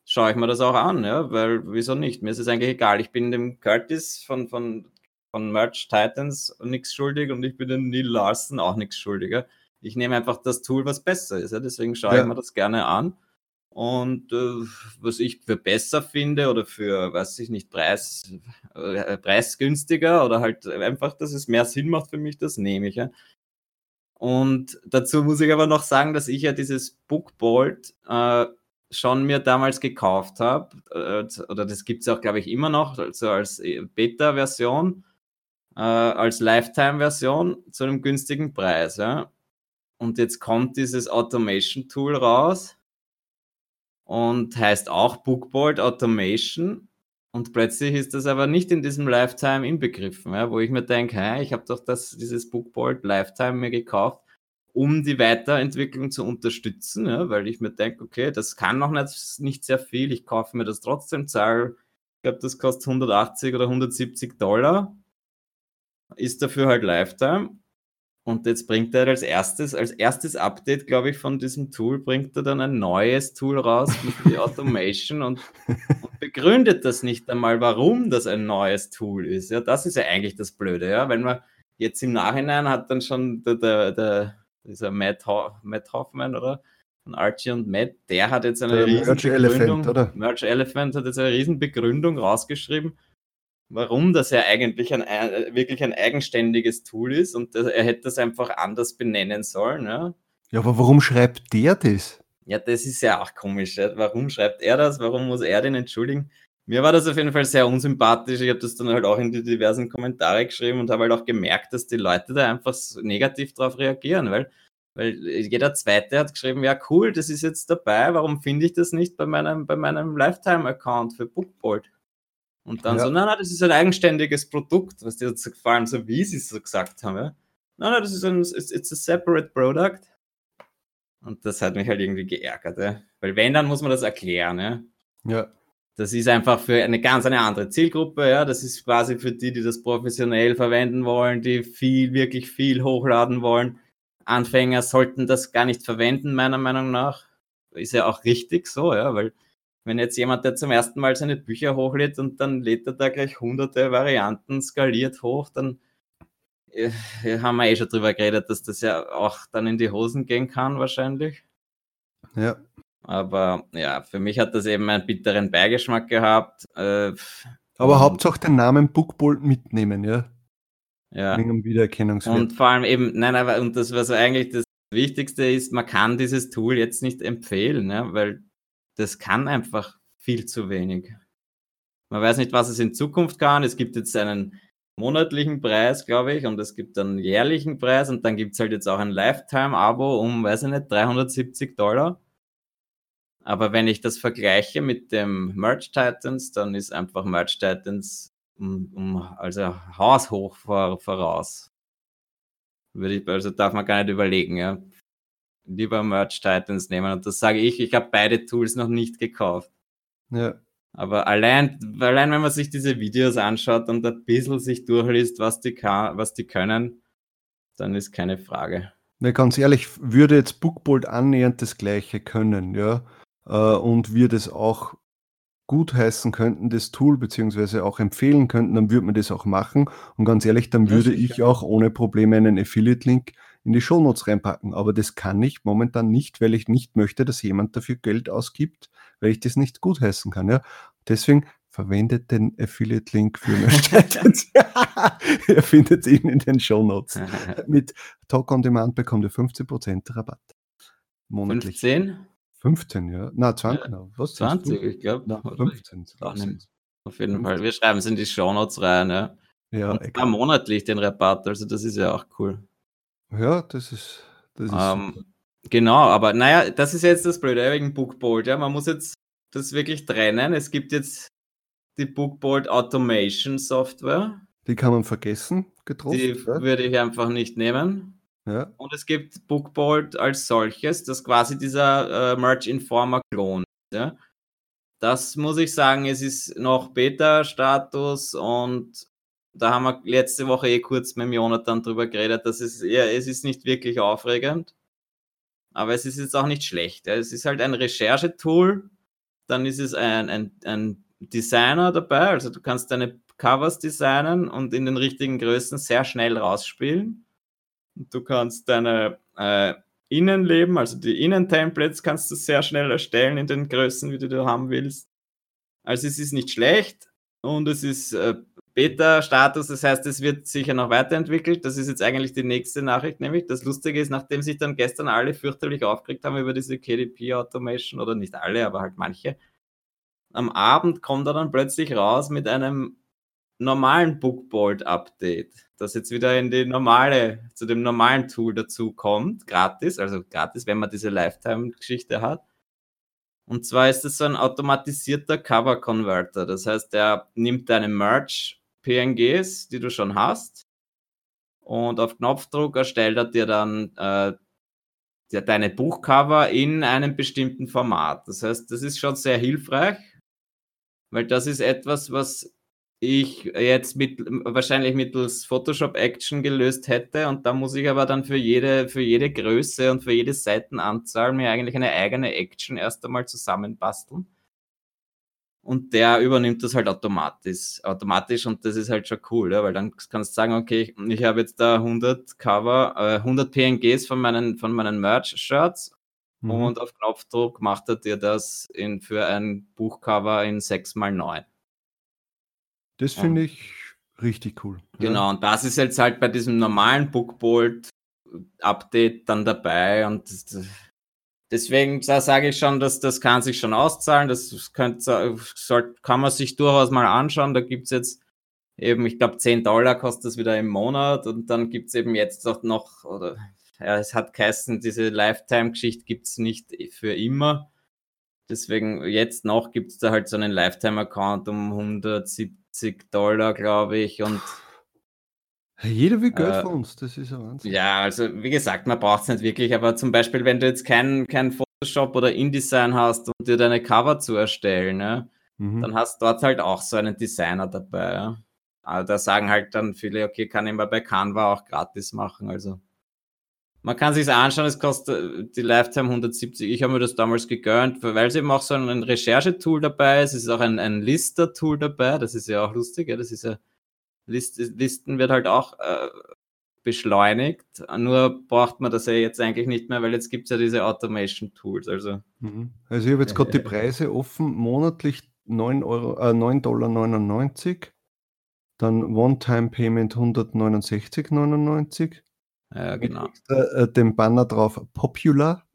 schaue ich mir das auch an, ja, weil wieso nicht? Mir ist es eigentlich egal. Ich bin dem Curtis von, von, von Merch Titans nichts schuldig und ich bin dem Neil Larson auch nichts schuldiger. Ich nehme einfach das Tool, was besser ist. Ja? Deswegen schaue ja. ich mir das gerne an. Und äh, was ich für besser finde oder für, weiß ich nicht, Preis, äh, preisgünstiger oder halt einfach, dass es mehr Sinn macht für mich, das nehme ich. Ja? Und dazu muss ich aber noch sagen, dass ich ja dieses Bookbolt äh, schon mir damals gekauft habe, äh, oder das gibt es auch, glaube ich, immer noch, also als äh, Beta-Version, äh, als Lifetime-Version zu einem günstigen Preis. Ja? Und jetzt kommt dieses Automation-Tool raus und heißt auch Bookboard Automation. Und plötzlich ist das aber nicht in diesem Lifetime inbegriffen, ja? wo ich mir denke, hey, ich habe doch das, dieses Bookboard Lifetime mir gekauft um die Weiterentwicklung zu unterstützen, ja, weil ich mir denke, okay, das kann noch nicht, nicht sehr viel, ich kaufe mir das trotzdem, zahle, ich glaube, das kostet 180 oder 170 Dollar, ist dafür halt Lifetime Und jetzt bringt er als erstes, als erstes Update, glaube ich, von diesem Tool, bringt er dann ein neues Tool raus mit die Automation und, und, begründet das nicht einmal, warum das ein neues Tool ist. Ja, das ist ja eigentlich das Blöde, ja. Wenn man jetzt im Nachhinein hat dann schon der, der, der dieser Matt, Ho Matt Hoffman, oder? Von Archie und Matt, der hat jetzt eine riesen Merge Elephant, oder? Merge Elephant hat jetzt eine riesen Begründung rausgeschrieben warum das ja eigentlich ein, wirklich ein eigenständiges Tool ist und er hätte das einfach anders benennen sollen. Ja, ja aber warum schreibt der das? Ja, das ist ja auch komisch. Ja. Warum schreibt er das? Warum muss er den entschuldigen? Mir war das auf jeden Fall sehr unsympathisch. Ich habe das dann halt auch in die diversen Kommentare geschrieben und habe halt auch gemerkt, dass die Leute da einfach negativ darauf reagieren, weil, weil jeder Zweite hat geschrieben, ja cool, das ist jetzt dabei, warum finde ich das nicht bei meinem, bei meinem Lifetime-Account für Bookbolt? Und dann ja. so, nein, nein, das ist ein eigenständiges Produkt, was dir so gefallen, so wie sie es so gesagt haben. Ja? Nein, nein, das ist ein, it's, it's a separate product. Und das hat mich halt irgendwie geärgert, ja? weil wenn, dann muss man das erklären. Ja. ja. Das ist einfach für eine ganz eine andere Zielgruppe, ja. Das ist quasi für die, die das professionell verwenden wollen, die viel, wirklich viel hochladen wollen. Anfänger sollten das gar nicht verwenden, meiner Meinung nach. Ist ja auch richtig so, ja, weil wenn jetzt jemand, der zum ersten Mal seine Bücher hochlädt und dann lädt er da gleich hunderte Varianten skaliert hoch, dann äh, haben wir eh schon drüber geredet, dass das ja auch dann in die Hosen gehen kann, wahrscheinlich. Ja. Aber ja, für mich hat das eben einen bitteren Beigeschmack gehabt. Äh, Aber Hauptsache den Namen Bookbolt mitnehmen, ja? Ja. Wegen Wiedererkennungswert. Und vor allem eben, nein, aber und das, was eigentlich das Wichtigste ist, man kann dieses Tool jetzt nicht empfehlen, ja, weil das kann einfach viel zu wenig. Man weiß nicht, was es in Zukunft kann. Es gibt jetzt einen monatlichen Preis, glaube ich, und es gibt einen jährlichen Preis und dann gibt es halt jetzt auch ein Lifetime-Abo um, weiß ich nicht, 370 Dollar. Aber wenn ich das vergleiche mit dem Merch Titans, dann ist einfach Merch Titans um, um also haushoch vor, voraus. Würde ich, also darf man gar nicht überlegen, ja lieber Merch Titans nehmen. Und das sage ich, ich habe beide Tools noch nicht gekauft. Ja. Aber allein, allein wenn man sich diese Videos anschaut und ein bisschen sich durchliest, was die, kann, was die können, dann ist keine Frage. Na, ganz ehrlich, würde jetzt Bookbolt annähernd das gleiche können, ja, äh, und wir das auch gut heißen könnten, das Tool, beziehungsweise auch empfehlen könnten, dann würde man das auch machen. Und ganz ehrlich, dann würde ja, ich auch ohne Probleme einen Affiliate-Link in die Shownotes reinpacken. Aber das kann ich momentan nicht, weil ich nicht möchte, dass jemand dafür Geld ausgibt, weil ich das nicht gutheißen kann. Ja? Deswegen verwendet den Affiliate-Link für Merch Ihr findet ihn in den Shownotes. Mit Talk on Demand bekommt ihr 15% Rabatt. Monatlich. 15? 15, ja. Na, 20, ja. Was 20, ich glaube. 15. Auf jeden Fall. Wir schreiben es in die Shownotes rein, ja. Ja, Und monatlich den Rabatt, also das ist ja auch cool. Ja, das ist. Das ist ähm, genau, aber naja, das ist jetzt das Blöde wegen Bookbolt. Ja, man muss jetzt das wirklich trennen. Es gibt jetzt die Bookbolt Automation Software. Die kann man vergessen, getroffen. Die ja? würde ich einfach nicht nehmen. Ja. Und es gibt Bookbolt als solches, das quasi dieser äh, Merge Informer Klon. Ja? Das muss ich sagen, es ist noch Beta-Status und da haben wir letzte Woche eh kurz mit Jonathan drüber geredet, dass es, ja, es ist nicht wirklich aufregend, aber es ist jetzt auch nicht schlecht. Es ist halt ein Recherchetool, dann ist es ein, ein, ein Designer dabei, also du kannst deine Covers designen und in den richtigen Größen sehr schnell rausspielen. Du kannst deine äh, Innenleben, also die Innentemplates kannst du sehr schnell erstellen in den Größen, wie du die haben willst. Also es ist nicht schlecht und es ist äh, Beta-Status, das heißt, es wird sicher noch weiterentwickelt. Das ist jetzt eigentlich die nächste Nachricht, nämlich das Lustige ist, nachdem sich dann gestern alle fürchterlich aufgeregt haben über diese KDP-Automation, oder nicht alle, aber halt manche, am Abend kommt er dann plötzlich raus mit einem normalen Bookbolt-Update, das jetzt wieder in die normale, zu dem normalen Tool dazu kommt, gratis, also gratis, wenn man diese Lifetime-Geschichte hat. Und zwar ist es so ein automatisierter Cover-Converter. Das heißt, der nimmt deine Merch PNGs, die du schon hast. Und auf Knopfdruck erstellt er dir dann äh, dir deine Buchcover in einem bestimmten Format. Das heißt, das ist schon sehr hilfreich, weil das ist etwas, was ich jetzt mit, wahrscheinlich mittels Photoshop Action gelöst hätte. Und da muss ich aber dann für jede, für jede Größe und für jede Seitenanzahl mir eigentlich eine eigene Action erst einmal zusammenbasteln. Und der übernimmt das halt automatisch, automatisch und das ist halt schon cool, ja, weil dann kannst du sagen, okay, ich, ich habe jetzt da 100 Cover, äh, 100 PNGs von meinen, von meinen Merch-Shirts mhm. und auf Knopfdruck macht er dir das in, für ein Buchcover in 6x9. Das finde ich richtig cool. Genau, ja. und das ist jetzt halt bei diesem normalen Bookbolt Update dann dabei und deswegen sage ich schon, dass das kann sich schon auszahlen. Das könnte, soll, kann man sich durchaus mal anschauen. Da gibt es jetzt eben, ich glaube, 10 Dollar kostet das wieder im Monat und dann gibt es eben jetzt auch noch, oder ja, es hat geheißen, diese Lifetime-Geschichte gibt es nicht für immer. Deswegen jetzt noch gibt es da halt so einen Lifetime-Account um 170 70 Dollar, glaube ich. Und jeder will Geld äh, von uns, das ist ja Wahnsinn. Ja, also wie gesagt, man braucht es nicht wirklich, aber zum Beispiel, wenn du jetzt kein, kein Photoshop oder InDesign hast und dir deine Cover zu erstellen, ne, mhm. dann hast du dort halt auch so einen Designer dabei. Ja. Aber da sagen halt dann viele, okay, kann ich mal bei Canva auch gratis machen. Also man kann sich anschauen, es kostet die Lifetime 170. Ich habe mir das damals gegönnt, weil es eben auch so ein Recherchetool dabei ist. Es ist auch ein, ein Lister-Tool dabei. Das ist ja auch lustig. Ja? Das ist ja List, Listen wird halt auch äh, beschleunigt. Nur braucht man das ja jetzt eigentlich nicht mehr, weil jetzt gibt es ja diese Automation-Tools. Also, mhm. also ich habe jetzt gerade die Preise offen. Monatlich 9 Euro, äh, 9 Dollar 99. Dann One-Time-Payment 169,99 ja, genau. Äh, den Banner drauf Popular.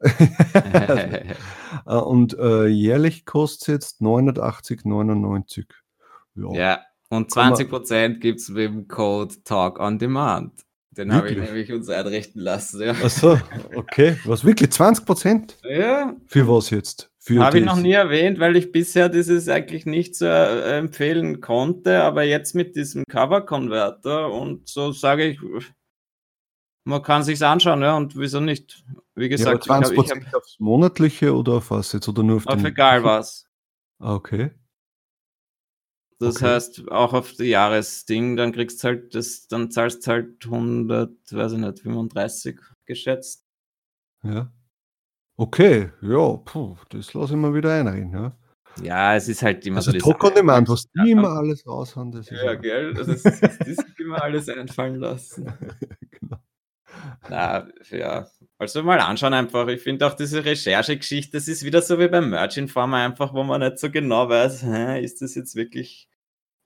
Äh, und äh, jährlich kostet es jetzt 980,99. Ja. ja, und 20% gibt es mit dem Code Talk on Demand. Den habe ich nämlich uns einrichten lassen. Ja. Achso, okay. Was wirklich? 20%? Ja. Für was jetzt? Habe ich noch nie erwähnt, weil ich bisher dieses eigentlich nicht so äh, empfehlen konnte, aber jetzt mit diesem Cover-Converter und so sage ich, man kann sich anschauen, ja, und wieso nicht? Wie gesagt, ja, 20 ich hab, ich hab, aufs monatliche oder auf was jetzt oder nur auf, auf egal was. Ah, okay. Das okay. heißt, auch auf die Jahresding, dann kriegst du halt das, dann zahlst du halt 100, weiß ich nicht, 35 geschätzt. Ja. Okay, ja, puh, das lasse ich mal wieder einreden, ja. Ja, es ist halt immer also so. Talk on Demand, was die immer alles raushauen. Das ja, gell, also es ist, das immer alles einfallen lassen. genau. Na, ja. Also mal anschauen einfach. Ich finde auch diese Recherchegeschichte, das ist wieder so wie beim Merch Informer einfach, wo man nicht so genau weiß, hä, ist das jetzt wirklich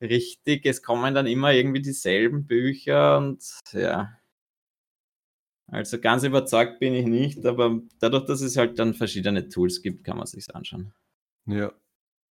richtig? Es kommen dann immer irgendwie dieselben Bücher und ja. Also ganz überzeugt bin ich nicht, aber dadurch, dass es halt dann verschiedene Tools gibt, kann man sich anschauen. Ja.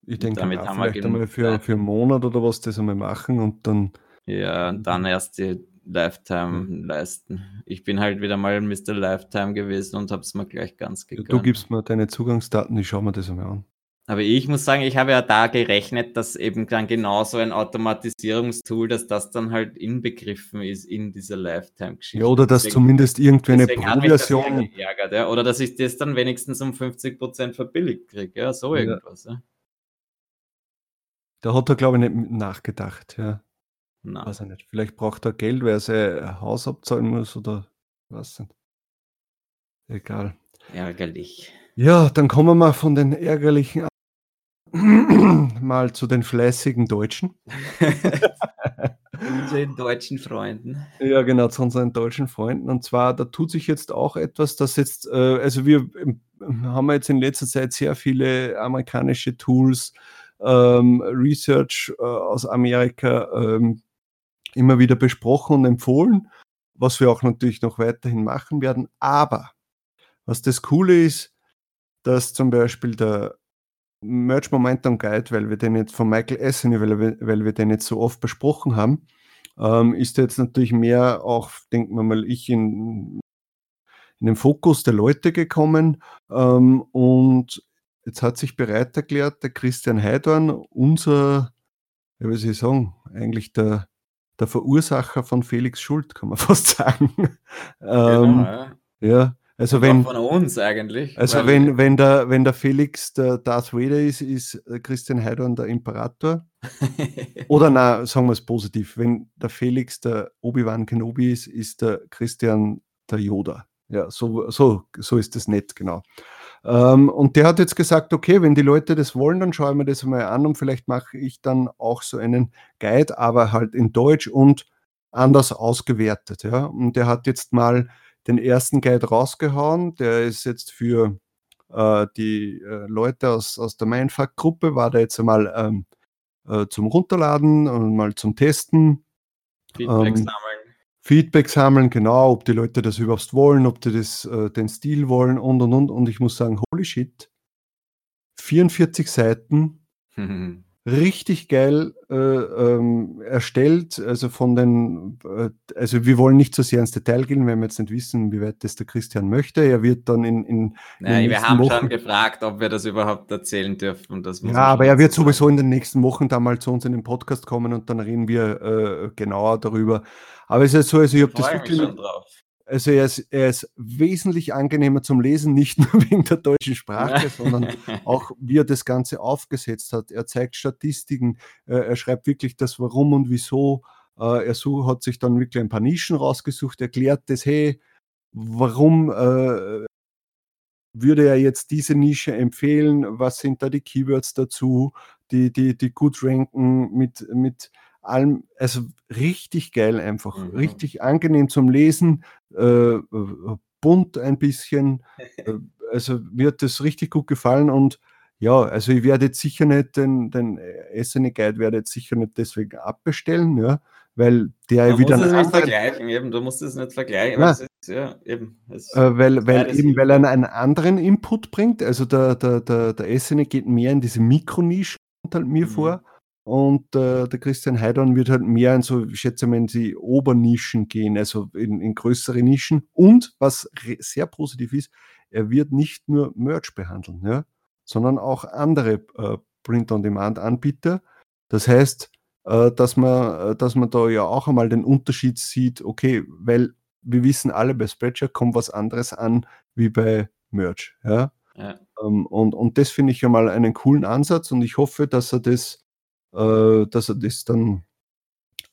Ich denke, damit haben wir vielleicht einmal für, für einen Monat oder was das einmal machen und dann. Ja, und dann erst die Lifetime mhm. leisten. Ich bin halt wieder mal Mr. Lifetime gewesen und habe es mir gleich ganz gegönnt. Du gibst mir deine Zugangsdaten, ich schaue mir das einmal an. Aber ich muss sagen, ich habe ja da gerechnet, dass eben dann genauso ein Automatisierungstool, dass das dann halt inbegriffen ist in dieser Lifetime-Geschichte. Ja, oder dass deswegen, zumindest irgendwie eine Pro-Version. Ja, oder dass ich das dann wenigstens um 50% verbilligt kriege, ja, so irgendwas. Ja. Da hat er, glaube ich, nicht nachgedacht, ja. Nein. Weiß ich nicht. Vielleicht braucht er Geld, weil er sein Haus abzahlen muss oder was nicht. Egal. Ärgerlich. Ja, dann kommen wir mal von den ärgerlichen mal zu den fleißigen Deutschen. unseren deutschen Freunden. Ja, genau, zu unseren deutschen Freunden. Und zwar, da tut sich jetzt auch etwas, das jetzt, äh, also wir haben jetzt in letzter Zeit sehr viele amerikanische Tools, ähm, Research äh, aus Amerika, ähm, immer wieder besprochen und empfohlen, was wir auch natürlich noch weiterhin machen werden. Aber was das Coole ist, dass zum Beispiel der Merch Momentum Guide, weil wir den jetzt von Michael Essen, weil, weil wir den jetzt so oft besprochen haben, ähm, ist jetzt natürlich mehr auch, denken wir mal, ich in, in den Fokus der Leute gekommen. Ähm, und jetzt hat sich bereit erklärt, der Christian Heidorn, unser, ja, wie soll ich sagen, eigentlich der der Verursacher von Felix Schuld, kann man fast sagen. Genau, ähm, ja. ja. Also wenn, von uns eigentlich. Also wenn, wenn, der, wenn der Felix der Darth Vader ist, ist Christian Heidorn der Imperator. Oder na, sagen wir es positiv, wenn der Felix der Obi-Wan Kenobi ist, ist der Christian der Yoda. Ja, so, so, so ist das nett, genau. Ähm, und der hat jetzt gesagt, okay, wenn die Leute das wollen, dann schaue ich mir das mal an und vielleicht mache ich dann auch so einen Guide, aber halt in Deutsch und anders ausgewertet. Ja. Und der hat jetzt mal den ersten Guide rausgehauen. Der ist jetzt für äh, die äh, Leute aus, aus der Mindfuck-Gruppe, war da jetzt einmal ähm, äh, zum Runterladen und mal zum Testen. Feedback ähm. Feedback sammeln, genau, ob die Leute das überhaupt wollen, ob die das, äh, den Stil wollen und und und. Und ich muss sagen, holy shit, 44 Seiten, richtig geil äh, ähm, erstellt. Also von den, äh, also wir wollen nicht so sehr ins Detail gehen, wenn wir jetzt nicht wissen, wie weit das der Christian möchte. Er wird dann in. in, Nein, wir haben Wochen, schon gefragt, ob wir das überhaupt erzählen dürfen. ja, aber er wird sowieso in den nächsten Wochen da mal zu uns in den Podcast kommen und dann reden wir äh, genauer darüber. Aber es ist so, also ich habe das wirklich. Schon drauf. Also er ist, er ist wesentlich angenehmer zum Lesen, nicht nur wegen der deutschen Sprache, sondern auch wie er das Ganze aufgesetzt hat. Er zeigt Statistiken, äh, er schreibt wirklich das Warum und Wieso. Äh, er so, hat sich dann wirklich ein paar Nischen rausgesucht, erklärt das, hey, warum äh, würde er jetzt diese Nische empfehlen? Was sind da die Keywords dazu, die, die, die gut ranken mit, mit allem, also richtig geil einfach, mhm. richtig angenehm zum Lesen, äh, äh bunt ein bisschen. Äh, also mir hat das richtig gut gefallen und ja, also ich werde jetzt sicher nicht den, den Essene Guide werde jetzt sicher nicht deswegen abbestellen, ja, weil der Man wieder. Du musst es nicht vergleichen, eben, du musst es nicht vergleichen. Ja. Ist, ja, eben, äh, weil, weil, eben, weil er einen anderen Input bringt. Also der, der, der, der Essene geht mehr in diese Mikronische halt mir mhm. vor und äh, der Christian Heidorn wird halt mehr in so, ich schätze mal, in die Obernischen gehen, also in, in größere Nischen. Und was sehr positiv ist, er wird nicht nur Merch behandeln, ja, sondern auch andere äh, Print-on-Demand-Anbieter. Das heißt, äh, dass, man, äh, dass man da ja auch einmal den Unterschied sieht, okay, weil wir wissen alle, bei Spreadshirt kommt was anderes an wie bei Merch. Ja? ja. Ähm, und, und das finde ich ja mal einen coolen Ansatz und ich hoffe, dass er das äh, dass er das dann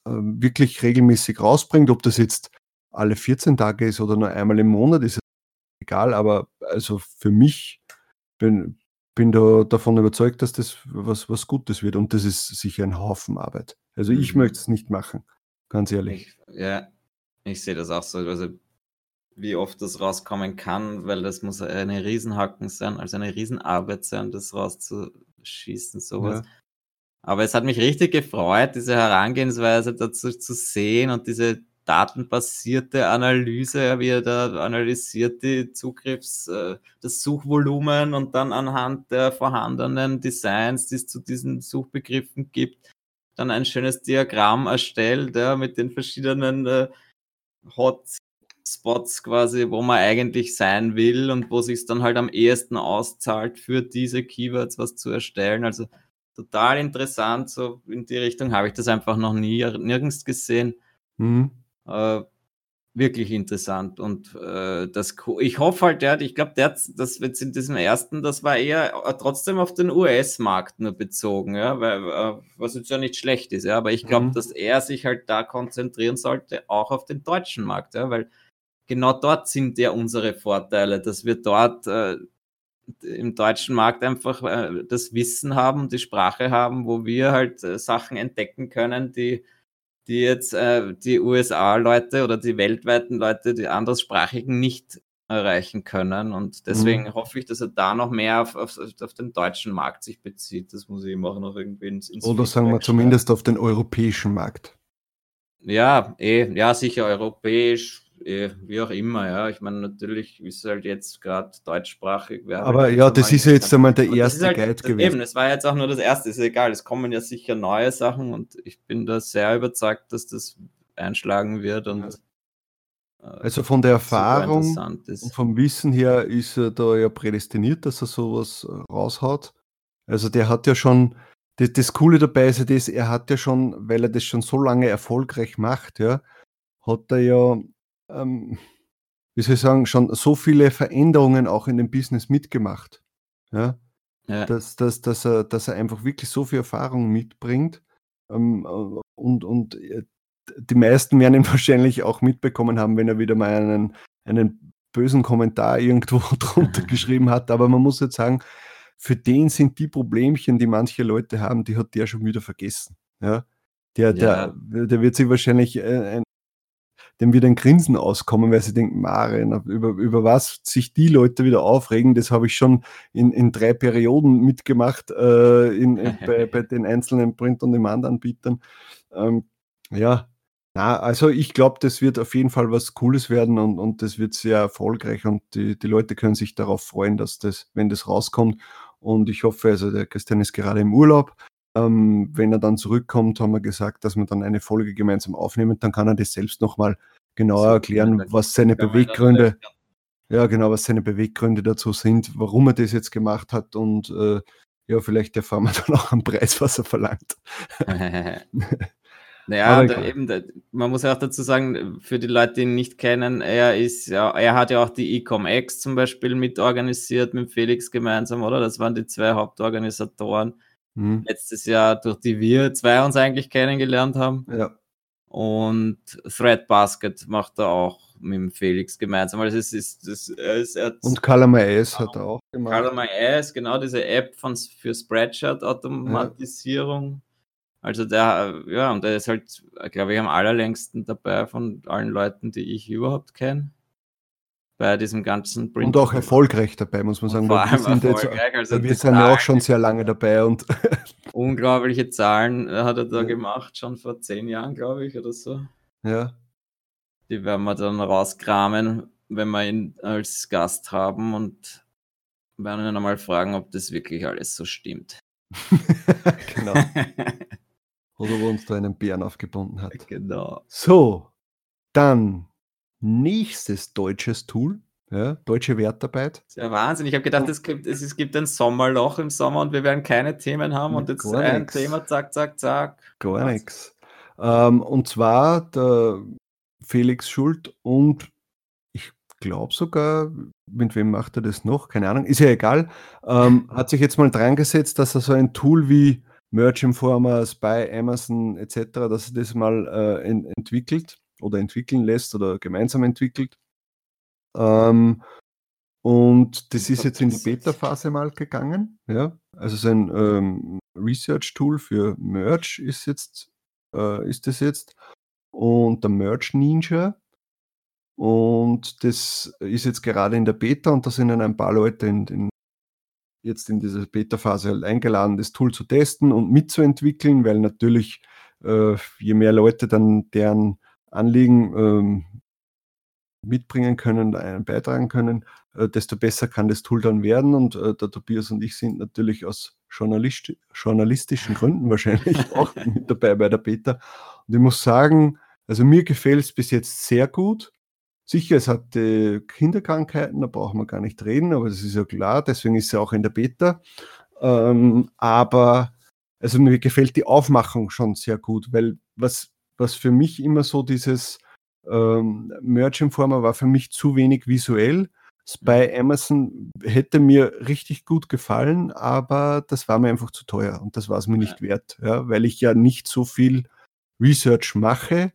äh, wirklich regelmäßig rausbringt. Ob das jetzt alle 14 Tage ist oder nur einmal im Monat, ist egal. Aber also für mich bin, bin da davon überzeugt, dass das was, was Gutes wird. Und das ist sicher ein Haufen Arbeit. Also ich mhm. möchte es nicht machen, ganz ehrlich. Ich, ja, ich sehe das auch so. Also wie oft das rauskommen kann, weil das muss eine Riesenhacken sein, also eine Riesenarbeit sein, das rauszuschießen, sowas. Ja. Aber es hat mich richtig gefreut, diese Herangehensweise dazu zu sehen und diese datenbasierte Analyse, wie er da analysiert die Zugriffs, äh, das Suchvolumen und dann anhand der vorhandenen Designs, die es zu diesen Suchbegriffen gibt, dann ein schönes Diagramm erstellt, ja, mit den verschiedenen äh, Hotspots quasi, wo man eigentlich sein will und wo sich dann halt am ehesten auszahlt, für diese Keywords was zu erstellen. Also total interessant. So in die Richtung habe ich das einfach noch nie nirgends gesehen. Mhm. Äh, wirklich interessant. Und äh, das, ich hoffe halt, ja, ich glaube, der, das jetzt in diesem ersten, das war eher äh, trotzdem auf den US-Markt nur bezogen, ja, weil, äh, was jetzt ja nicht schlecht ist, ja, aber ich glaube, mhm. dass er sich halt da konzentrieren sollte, auch auf den deutschen Markt, ja, weil genau dort sind ja unsere Vorteile, dass wir dort äh, im deutschen Markt einfach äh, das Wissen haben, die Sprache haben, wo wir halt äh, Sachen entdecken können, die, die jetzt äh, die USA-Leute oder die weltweiten Leute, die anderssprachigen nicht erreichen können. Und deswegen mhm. hoffe ich, dass er da noch mehr auf, auf, auf, den deutschen Markt sich bezieht. Das muss ich immer noch irgendwie ins, ins Oder sagen wir zumindest auf den europäischen Markt. Ja, eh, ja, sicher europäisch, wie auch immer, ja. Ich meine, natürlich ist halt jetzt gerade deutschsprachig. Aber halt ja, das ist ja jetzt einmal der erste halt, Guide gewesen. Eben, es war jetzt auch nur das erste, ist egal. Es kommen ja sicher neue Sachen und ich bin da sehr überzeugt, dass das einschlagen wird und. Äh, also von der Erfahrung und vom Wissen her ist er da ja prädestiniert, dass er sowas äh, raushaut. Also der hat ja schon, das, das Coole dabei ist ja das, er hat ja schon, weil er das schon so lange erfolgreich macht, ja, hat er ja ähm, wie soll ich sagen, schon so viele Veränderungen auch in dem Business mitgemacht. Ja? ja. dass, dass, dass, er, dass er einfach wirklich so viel Erfahrung mitbringt. Ähm, äh, und, und äh, die meisten werden ihn wahrscheinlich auch mitbekommen haben, wenn er wieder mal einen, einen bösen Kommentar irgendwo drunter geschrieben hat. Aber man muss jetzt sagen, für den sind die Problemchen, die manche Leute haben, die hat der schon wieder vergessen. Ja? Der, ja. der, der wird sich wahrscheinlich äh, ein, dem wird ein Grinsen auskommen, weil sie denken, Maren, über, über was sich die Leute wieder aufregen, das habe ich schon in, in drei Perioden mitgemacht äh, in, in, bei, bei den einzelnen Print-on-Demand-Anbietern. Ähm, ja, na, also ich glaube, das wird auf jeden Fall was Cooles werden und, und das wird sehr erfolgreich und die, die Leute können sich darauf freuen, dass das, wenn das rauskommt. Und ich hoffe, also der Christian ist gerade im Urlaub. Ähm, wenn er dann zurückkommt, haben wir gesagt, dass wir dann eine Folge gemeinsam aufnehmen. Dann kann er das selbst nochmal genauer erklären, was seine Beweggründe, ja genau, was seine Beweggründe dazu sind, warum er das jetzt gemacht hat und äh, ja, vielleicht erfahren wir dann auch einen Preis, was er verlangt. Naja, da eben, da, man muss auch dazu sagen, für die Leute, die ihn nicht kennen, er ist ja, er hat ja auch die Ecom-X zum Beispiel mitorganisiert mit Felix gemeinsam, oder? Das waren die zwei Hauptorganisatoren. Mhm. Letztes Jahr, durch die wir zwei uns eigentlich kennengelernt haben. Ja. Und Threadbasket macht er auch mit dem Felix gemeinsam. Also es ist, es, er und Calamar S hat er auch gemacht. Calamar S, genau, diese App von, für Spreadshirt-Automatisierung. Ja. Also der, ja, und der ist halt, glaube ich, am allerlängsten dabei von allen Leuten, die ich überhaupt kenne. Bei diesem ganzen Print. Und auch erfolgreich dabei, muss man sagen. Vor allem wir sind, jetzt, also wir sind ja auch schon sehr lange dabei und unglaubliche Zahlen hat er da gemacht, schon vor zehn Jahren, glaube ich, oder so. Ja. Die werden wir dann rauskramen, wenn wir ihn als Gast haben und werden ihn einmal fragen, ob das wirklich alles so stimmt. genau. Oder wo uns da einen Bären aufgebunden hat. Genau. So, dann nächstes deutsches Tool. Ja, deutsche Wertarbeit. Das ist ja Wahnsinn. Ich habe gedacht, es gibt, es, gibt ein Sommerloch im Sommer und wir werden keine Themen haben und jetzt Gar ein nix. Thema, zack, zack, zack. Gar nichts. Ähm, und zwar der Felix Schuld und ich glaube sogar, mit wem macht er das noch? Keine Ahnung, ist ja egal. Ähm, hat sich jetzt mal dran gesetzt, dass er so ein Tool wie Merch Informers bei Amazon etc., dass er das mal äh, ent entwickelt oder entwickeln lässt oder gemeinsam entwickelt. Ähm, und das ist jetzt in die Beta-Phase mal gegangen. Ja? Also sein ähm, Research-Tool für Merch ist jetzt, äh, ist das jetzt. Und der Merch Ninja. Und das ist jetzt gerade in der Beta und da sind dann ein paar Leute in, in jetzt in dieser Beta-Phase halt eingeladen, das Tool zu testen und mitzuentwickeln, weil natürlich äh, je mehr Leute dann deren Anliegen ähm, mitbringen können, einen beitragen können, äh, desto besser kann das Tool dann werden. Und äh, der Tobias und ich sind natürlich aus Journalist journalistischen Gründen wahrscheinlich auch mit dabei bei der Beta. Und ich muss sagen, also mir gefällt es bis jetzt sehr gut. Sicher, es hat äh, Kinderkrankheiten, da brauchen wir gar nicht reden, aber das ist ja klar, deswegen ist es auch in der Beta. Ähm, aber also mir gefällt die Aufmachung schon sehr gut, weil was, was für mich immer so dieses ähm, Merch Informer war für mich zu wenig visuell. Bei mhm. Amazon hätte mir richtig gut gefallen, aber das war mir einfach zu teuer und das war es mir nicht wert, ja, weil ich ja nicht so viel Research mache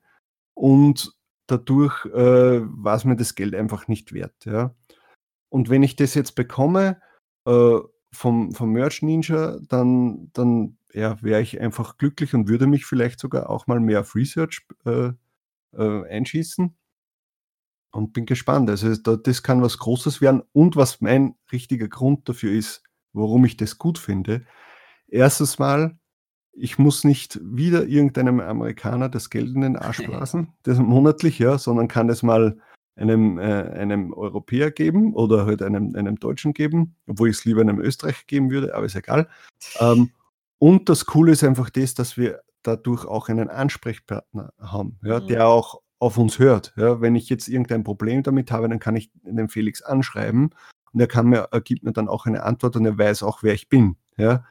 und dadurch äh, war es mir das Geld einfach nicht wert. Ja. Und wenn ich das jetzt bekomme äh, vom, vom Merch Ninja, dann, dann ja, wäre ich einfach glücklich und würde mich vielleicht sogar auch mal mehr auf Research äh, äh einschießen. Und bin gespannt. Also das kann was Großes werden. Und was mein richtiger Grund dafür ist, warum ich das gut finde. Erstens mal, ich muss nicht wieder irgendeinem Amerikaner das Geld in den Arsch blasen, das monatlich, ja, sondern kann das mal einem, äh, einem Europäer geben oder halt einem, einem Deutschen geben, obwohl ich es lieber einem Österreicher geben würde, aber ist egal. Ähm, und das Coole ist einfach das, dass wir dadurch auch einen Ansprechpartner haben, ja, mhm. der auch auf uns hört. Ja. Wenn ich jetzt irgendein Problem damit habe, dann kann ich den Felix anschreiben und er kann mir, er gibt mir dann auch eine Antwort und er weiß auch, wer ich bin. Ja.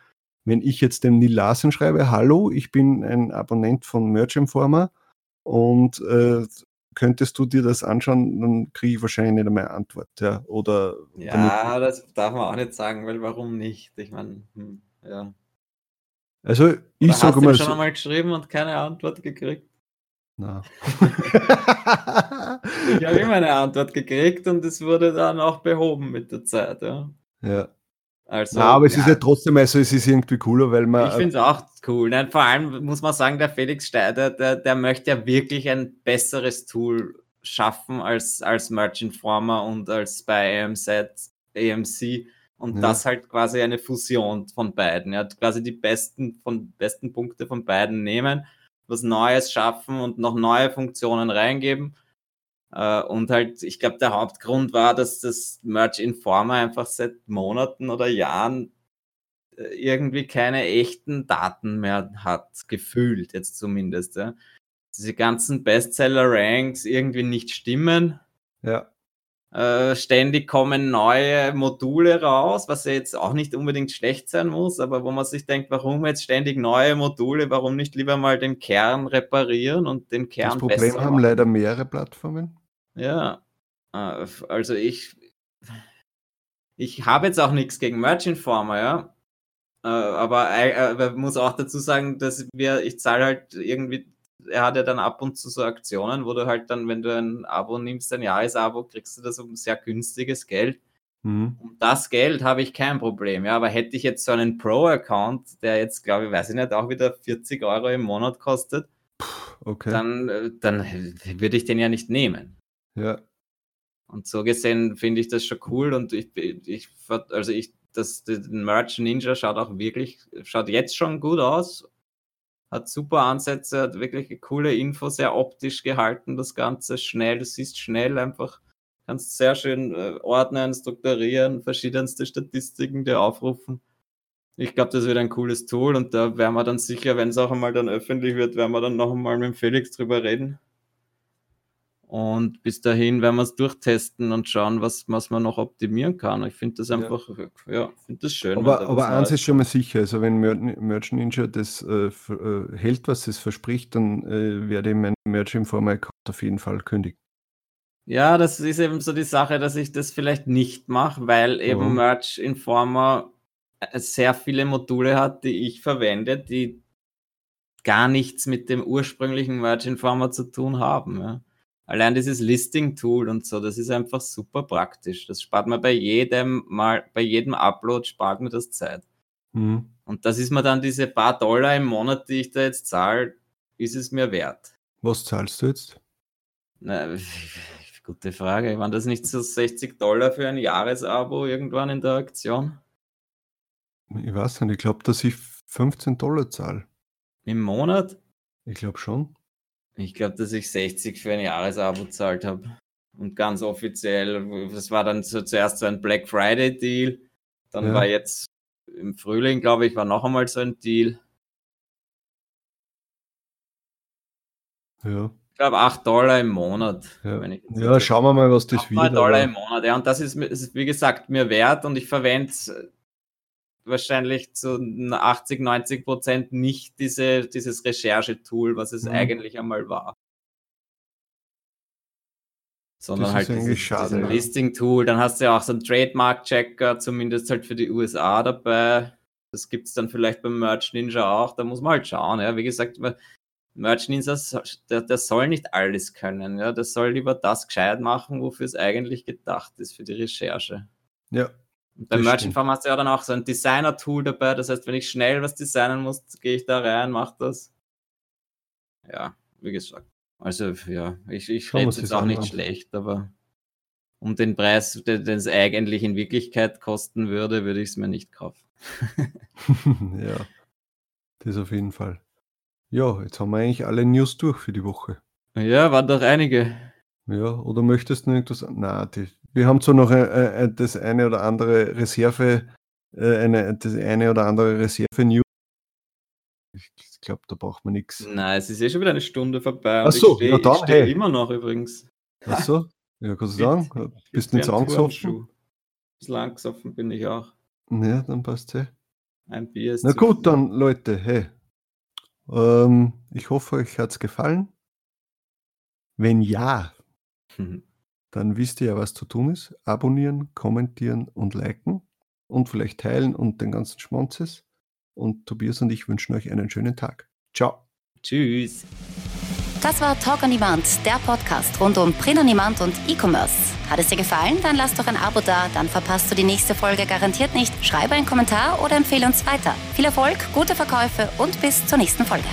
Wenn ich jetzt dem Neil Larsen schreibe, hallo, ich bin ein Abonnent von Merch Informer und äh, könntest du dir das anschauen, dann kriege ich wahrscheinlich nicht einmal eine Antwort. Ja, oder ja das darf man auch nicht sagen, weil warum nicht? Ich meine, hm, ja. Also ich sage mal. Hast du schon einmal geschrieben und keine Antwort gekriegt? Na. ich habe immer eine Antwort gekriegt und es wurde dann auch behoben mit der Zeit. Ja. ja. Also, Na, aber es ja. ist ja trotzdem, also es ist irgendwie cooler, weil man. Ich finde es auch cool. Nein, vor allem muss man sagen, der Felix Steider, der, der möchte ja wirklich ein besseres Tool schaffen als, als Merch Informer und als bei AMZ, AMC. Und ja. das halt quasi eine Fusion von beiden. Hat quasi die besten, von, besten Punkte von beiden nehmen, was Neues schaffen und noch neue Funktionen reingeben äh, und halt, ich glaube, der Hauptgrund war, dass das Merch Informer einfach seit Monaten oder Jahren äh, irgendwie keine echten Daten mehr hat, gefühlt jetzt zumindest. Ja. Diese ganzen Bestseller-Ranks irgendwie nicht stimmen. Ja. Äh, ständig kommen neue Module raus, was ja jetzt auch nicht unbedingt schlecht sein muss, aber wo man sich denkt, warum jetzt ständig neue Module, warum nicht lieber mal den Kern reparieren und den Kern Das Problem haben leider mehrere Plattformen. Ja, äh, also ich, ich habe jetzt auch nichts gegen Merch Informer, ja. Äh, aber äh, muss auch dazu sagen, dass wir, ich zahle halt irgendwie, er hat ja dann ab und zu so Aktionen, wo du halt dann, wenn du ein Abo nimmst, ein Jahresabo, kriegst du das um sehr günstiges Geld. Mhm. Um das Geld habe ich kein Problem, ja. Aber hätte ich jetzt so einen Pro-Account, der jetzt, glaube ich, weiß ich nicht, auch wieder 40 Euro im Monat kostet, okay. dann, dann würde ich den ja nicht nehmen. Ja. Und so gesehen finde ich das schon cool und ich, ich also ich, das, den Merch Ninja schaut auch wirklich, schaut jetzt schon gut aus, hat super Ansätze, hat wirklich eine coole Info, sehr optisch gehalten, das Ganze schnell, du siehst schnell einfach, kannst sehr schön äh, ordnen, strukturieren, verschiedenste Statistiken dir aufrufen. Ich glaube, das wird ein cooles Tool und da werden wir dann sicher, wenn es auch einmal dann öffentlich wird, werden wir dann noch einmal mit Felix drüber reden. Und bis dahin werden wir es durchtesten und schauen, was, was man noch optimieren kann. Ich finde das einfach, ja, ja finde das schön. Aber, da aber eins ist schon mal sicher, also wenn Merch Ninja das äh, äh, hält, was es verspricht, dann äh, werde ich mein Merch Informer Account auf jeden Fall kündigen. Ja, das ist eben so die Sache, dass ich das vielleicht nicht mache, weil eben oh. Merch Informer äh, sehr viele Module hat, die ich verwende, die gar nichts mit dem ursprünglichen Merch Informer zu tun haben. Ja. Allein dieses Listing-Tool und so, das ist einfach super praktisch. Das spart mir bei jedem Mal, bei jedem Upload spart mir das Zeit. Mhm. Und das ist mir dann diese paar Dollar im Monat, die ich da jetzt zahle, ist es mir wert. Was zahlst du jetzt? Na, gute Frage. Waren das nicht so 60 Dollar für ein Jahresabo irgendwann in der Aktion? Ich weiß nicht, ich glaube, dass ich 15 Dollar zahle. Im Monat? Ich glaube schon. Ich glaube, dass ich 60 für ein Jahresabo bezahlt habe. Und ganz offiziell, das war dann so, zuerst so ein Black Friday Deal. Dann ja. war jetzt im Frühling, glaube ich, war noch einmal so ein Deal. Ja. Ich glaube 8 Dollar im Monat. Ja, ja schauen wir mal, was das wird. 8 Dollar im Monat, ja. Und das ist, ist, wie gesagt, mir wert und ich verwende es wahrscheinlich zu 80, 90 Prozent nicht diese, dieses Recherchetool, was es mhm. eigentlich einmal war. Sondern halt dieses, schade, ja. Listing-Tool. Dann hast du ja auch so einen Trademark-Checker, zumindest halt für die USA dabei. Das gibt es dann vielleicht beim Merch Ninja auch. Da muss man halt schauen. Ja. Wie gesagt, Merch Ninja, der, der soll nicht alles können. Ja. Der soll lieber das gescheit machen, wofür es eigentlich gedacht ist, für die Recherche. Ja, und beim Merchant-Farm hast du ja dann auch so ein Designer-Tool dabei. Das heißt, wenn ich schnell was designen muss, gehe ich da rein, mache das. Ja, wie gesagt. Also, ja, ich, ich rede jetzt auch nicht schlecht, aber um den Preis, den es eigentlich in Wirklichkeit kosten würde, würde ich es mir nicht kaufen. ja, das auf jeden Fall. Ja, jetzt haben wir eigentlich alle News durch für die Woche. Ja, waren doch einige. Ja, oder möchtest du irgendwas? Na, die, wir haben zwar noch äh, äh, das eine oder andere Reserve, äh, eine, das eine oder andere Reserve-News. Ich glaube, da braucht man nichts. Nein, es ist eh schon wieder eine Stunde vorbei. Ach so, ich stehe ja, hey. immer noch übrigens. Ach so, ja, kannst du sagen? Bist du nicht so angesoffen? Bisschen angesoffen bin ich auch. Ja, dann passt es. Ein Bier ist Na gut, viel. dann Leute, hey. Ähm, ich hoffe, euch hat es gefallen. Wenn ja, mhm. dann wisst ihr ja, was zu tun ist. Abonnieren, kommentieren und liken und vielleicht teilen und den ganzen Schmonzes. Und Tobias und ich wünschen euch einen schönen Tag. Ciao. Tschüss. Das war Talk on Demand, der Podcast rund um Print on Demand und E-Commerce. Hat es dir gefallen? Dann lass doch ein Abo da, dann verpasst du die nächste Folge garantiert nicht. Schreibe einen Kommentar oder empfehle uns weiter. Viel Erfolg, gute Verkäufe und bis zur nächsten Folge.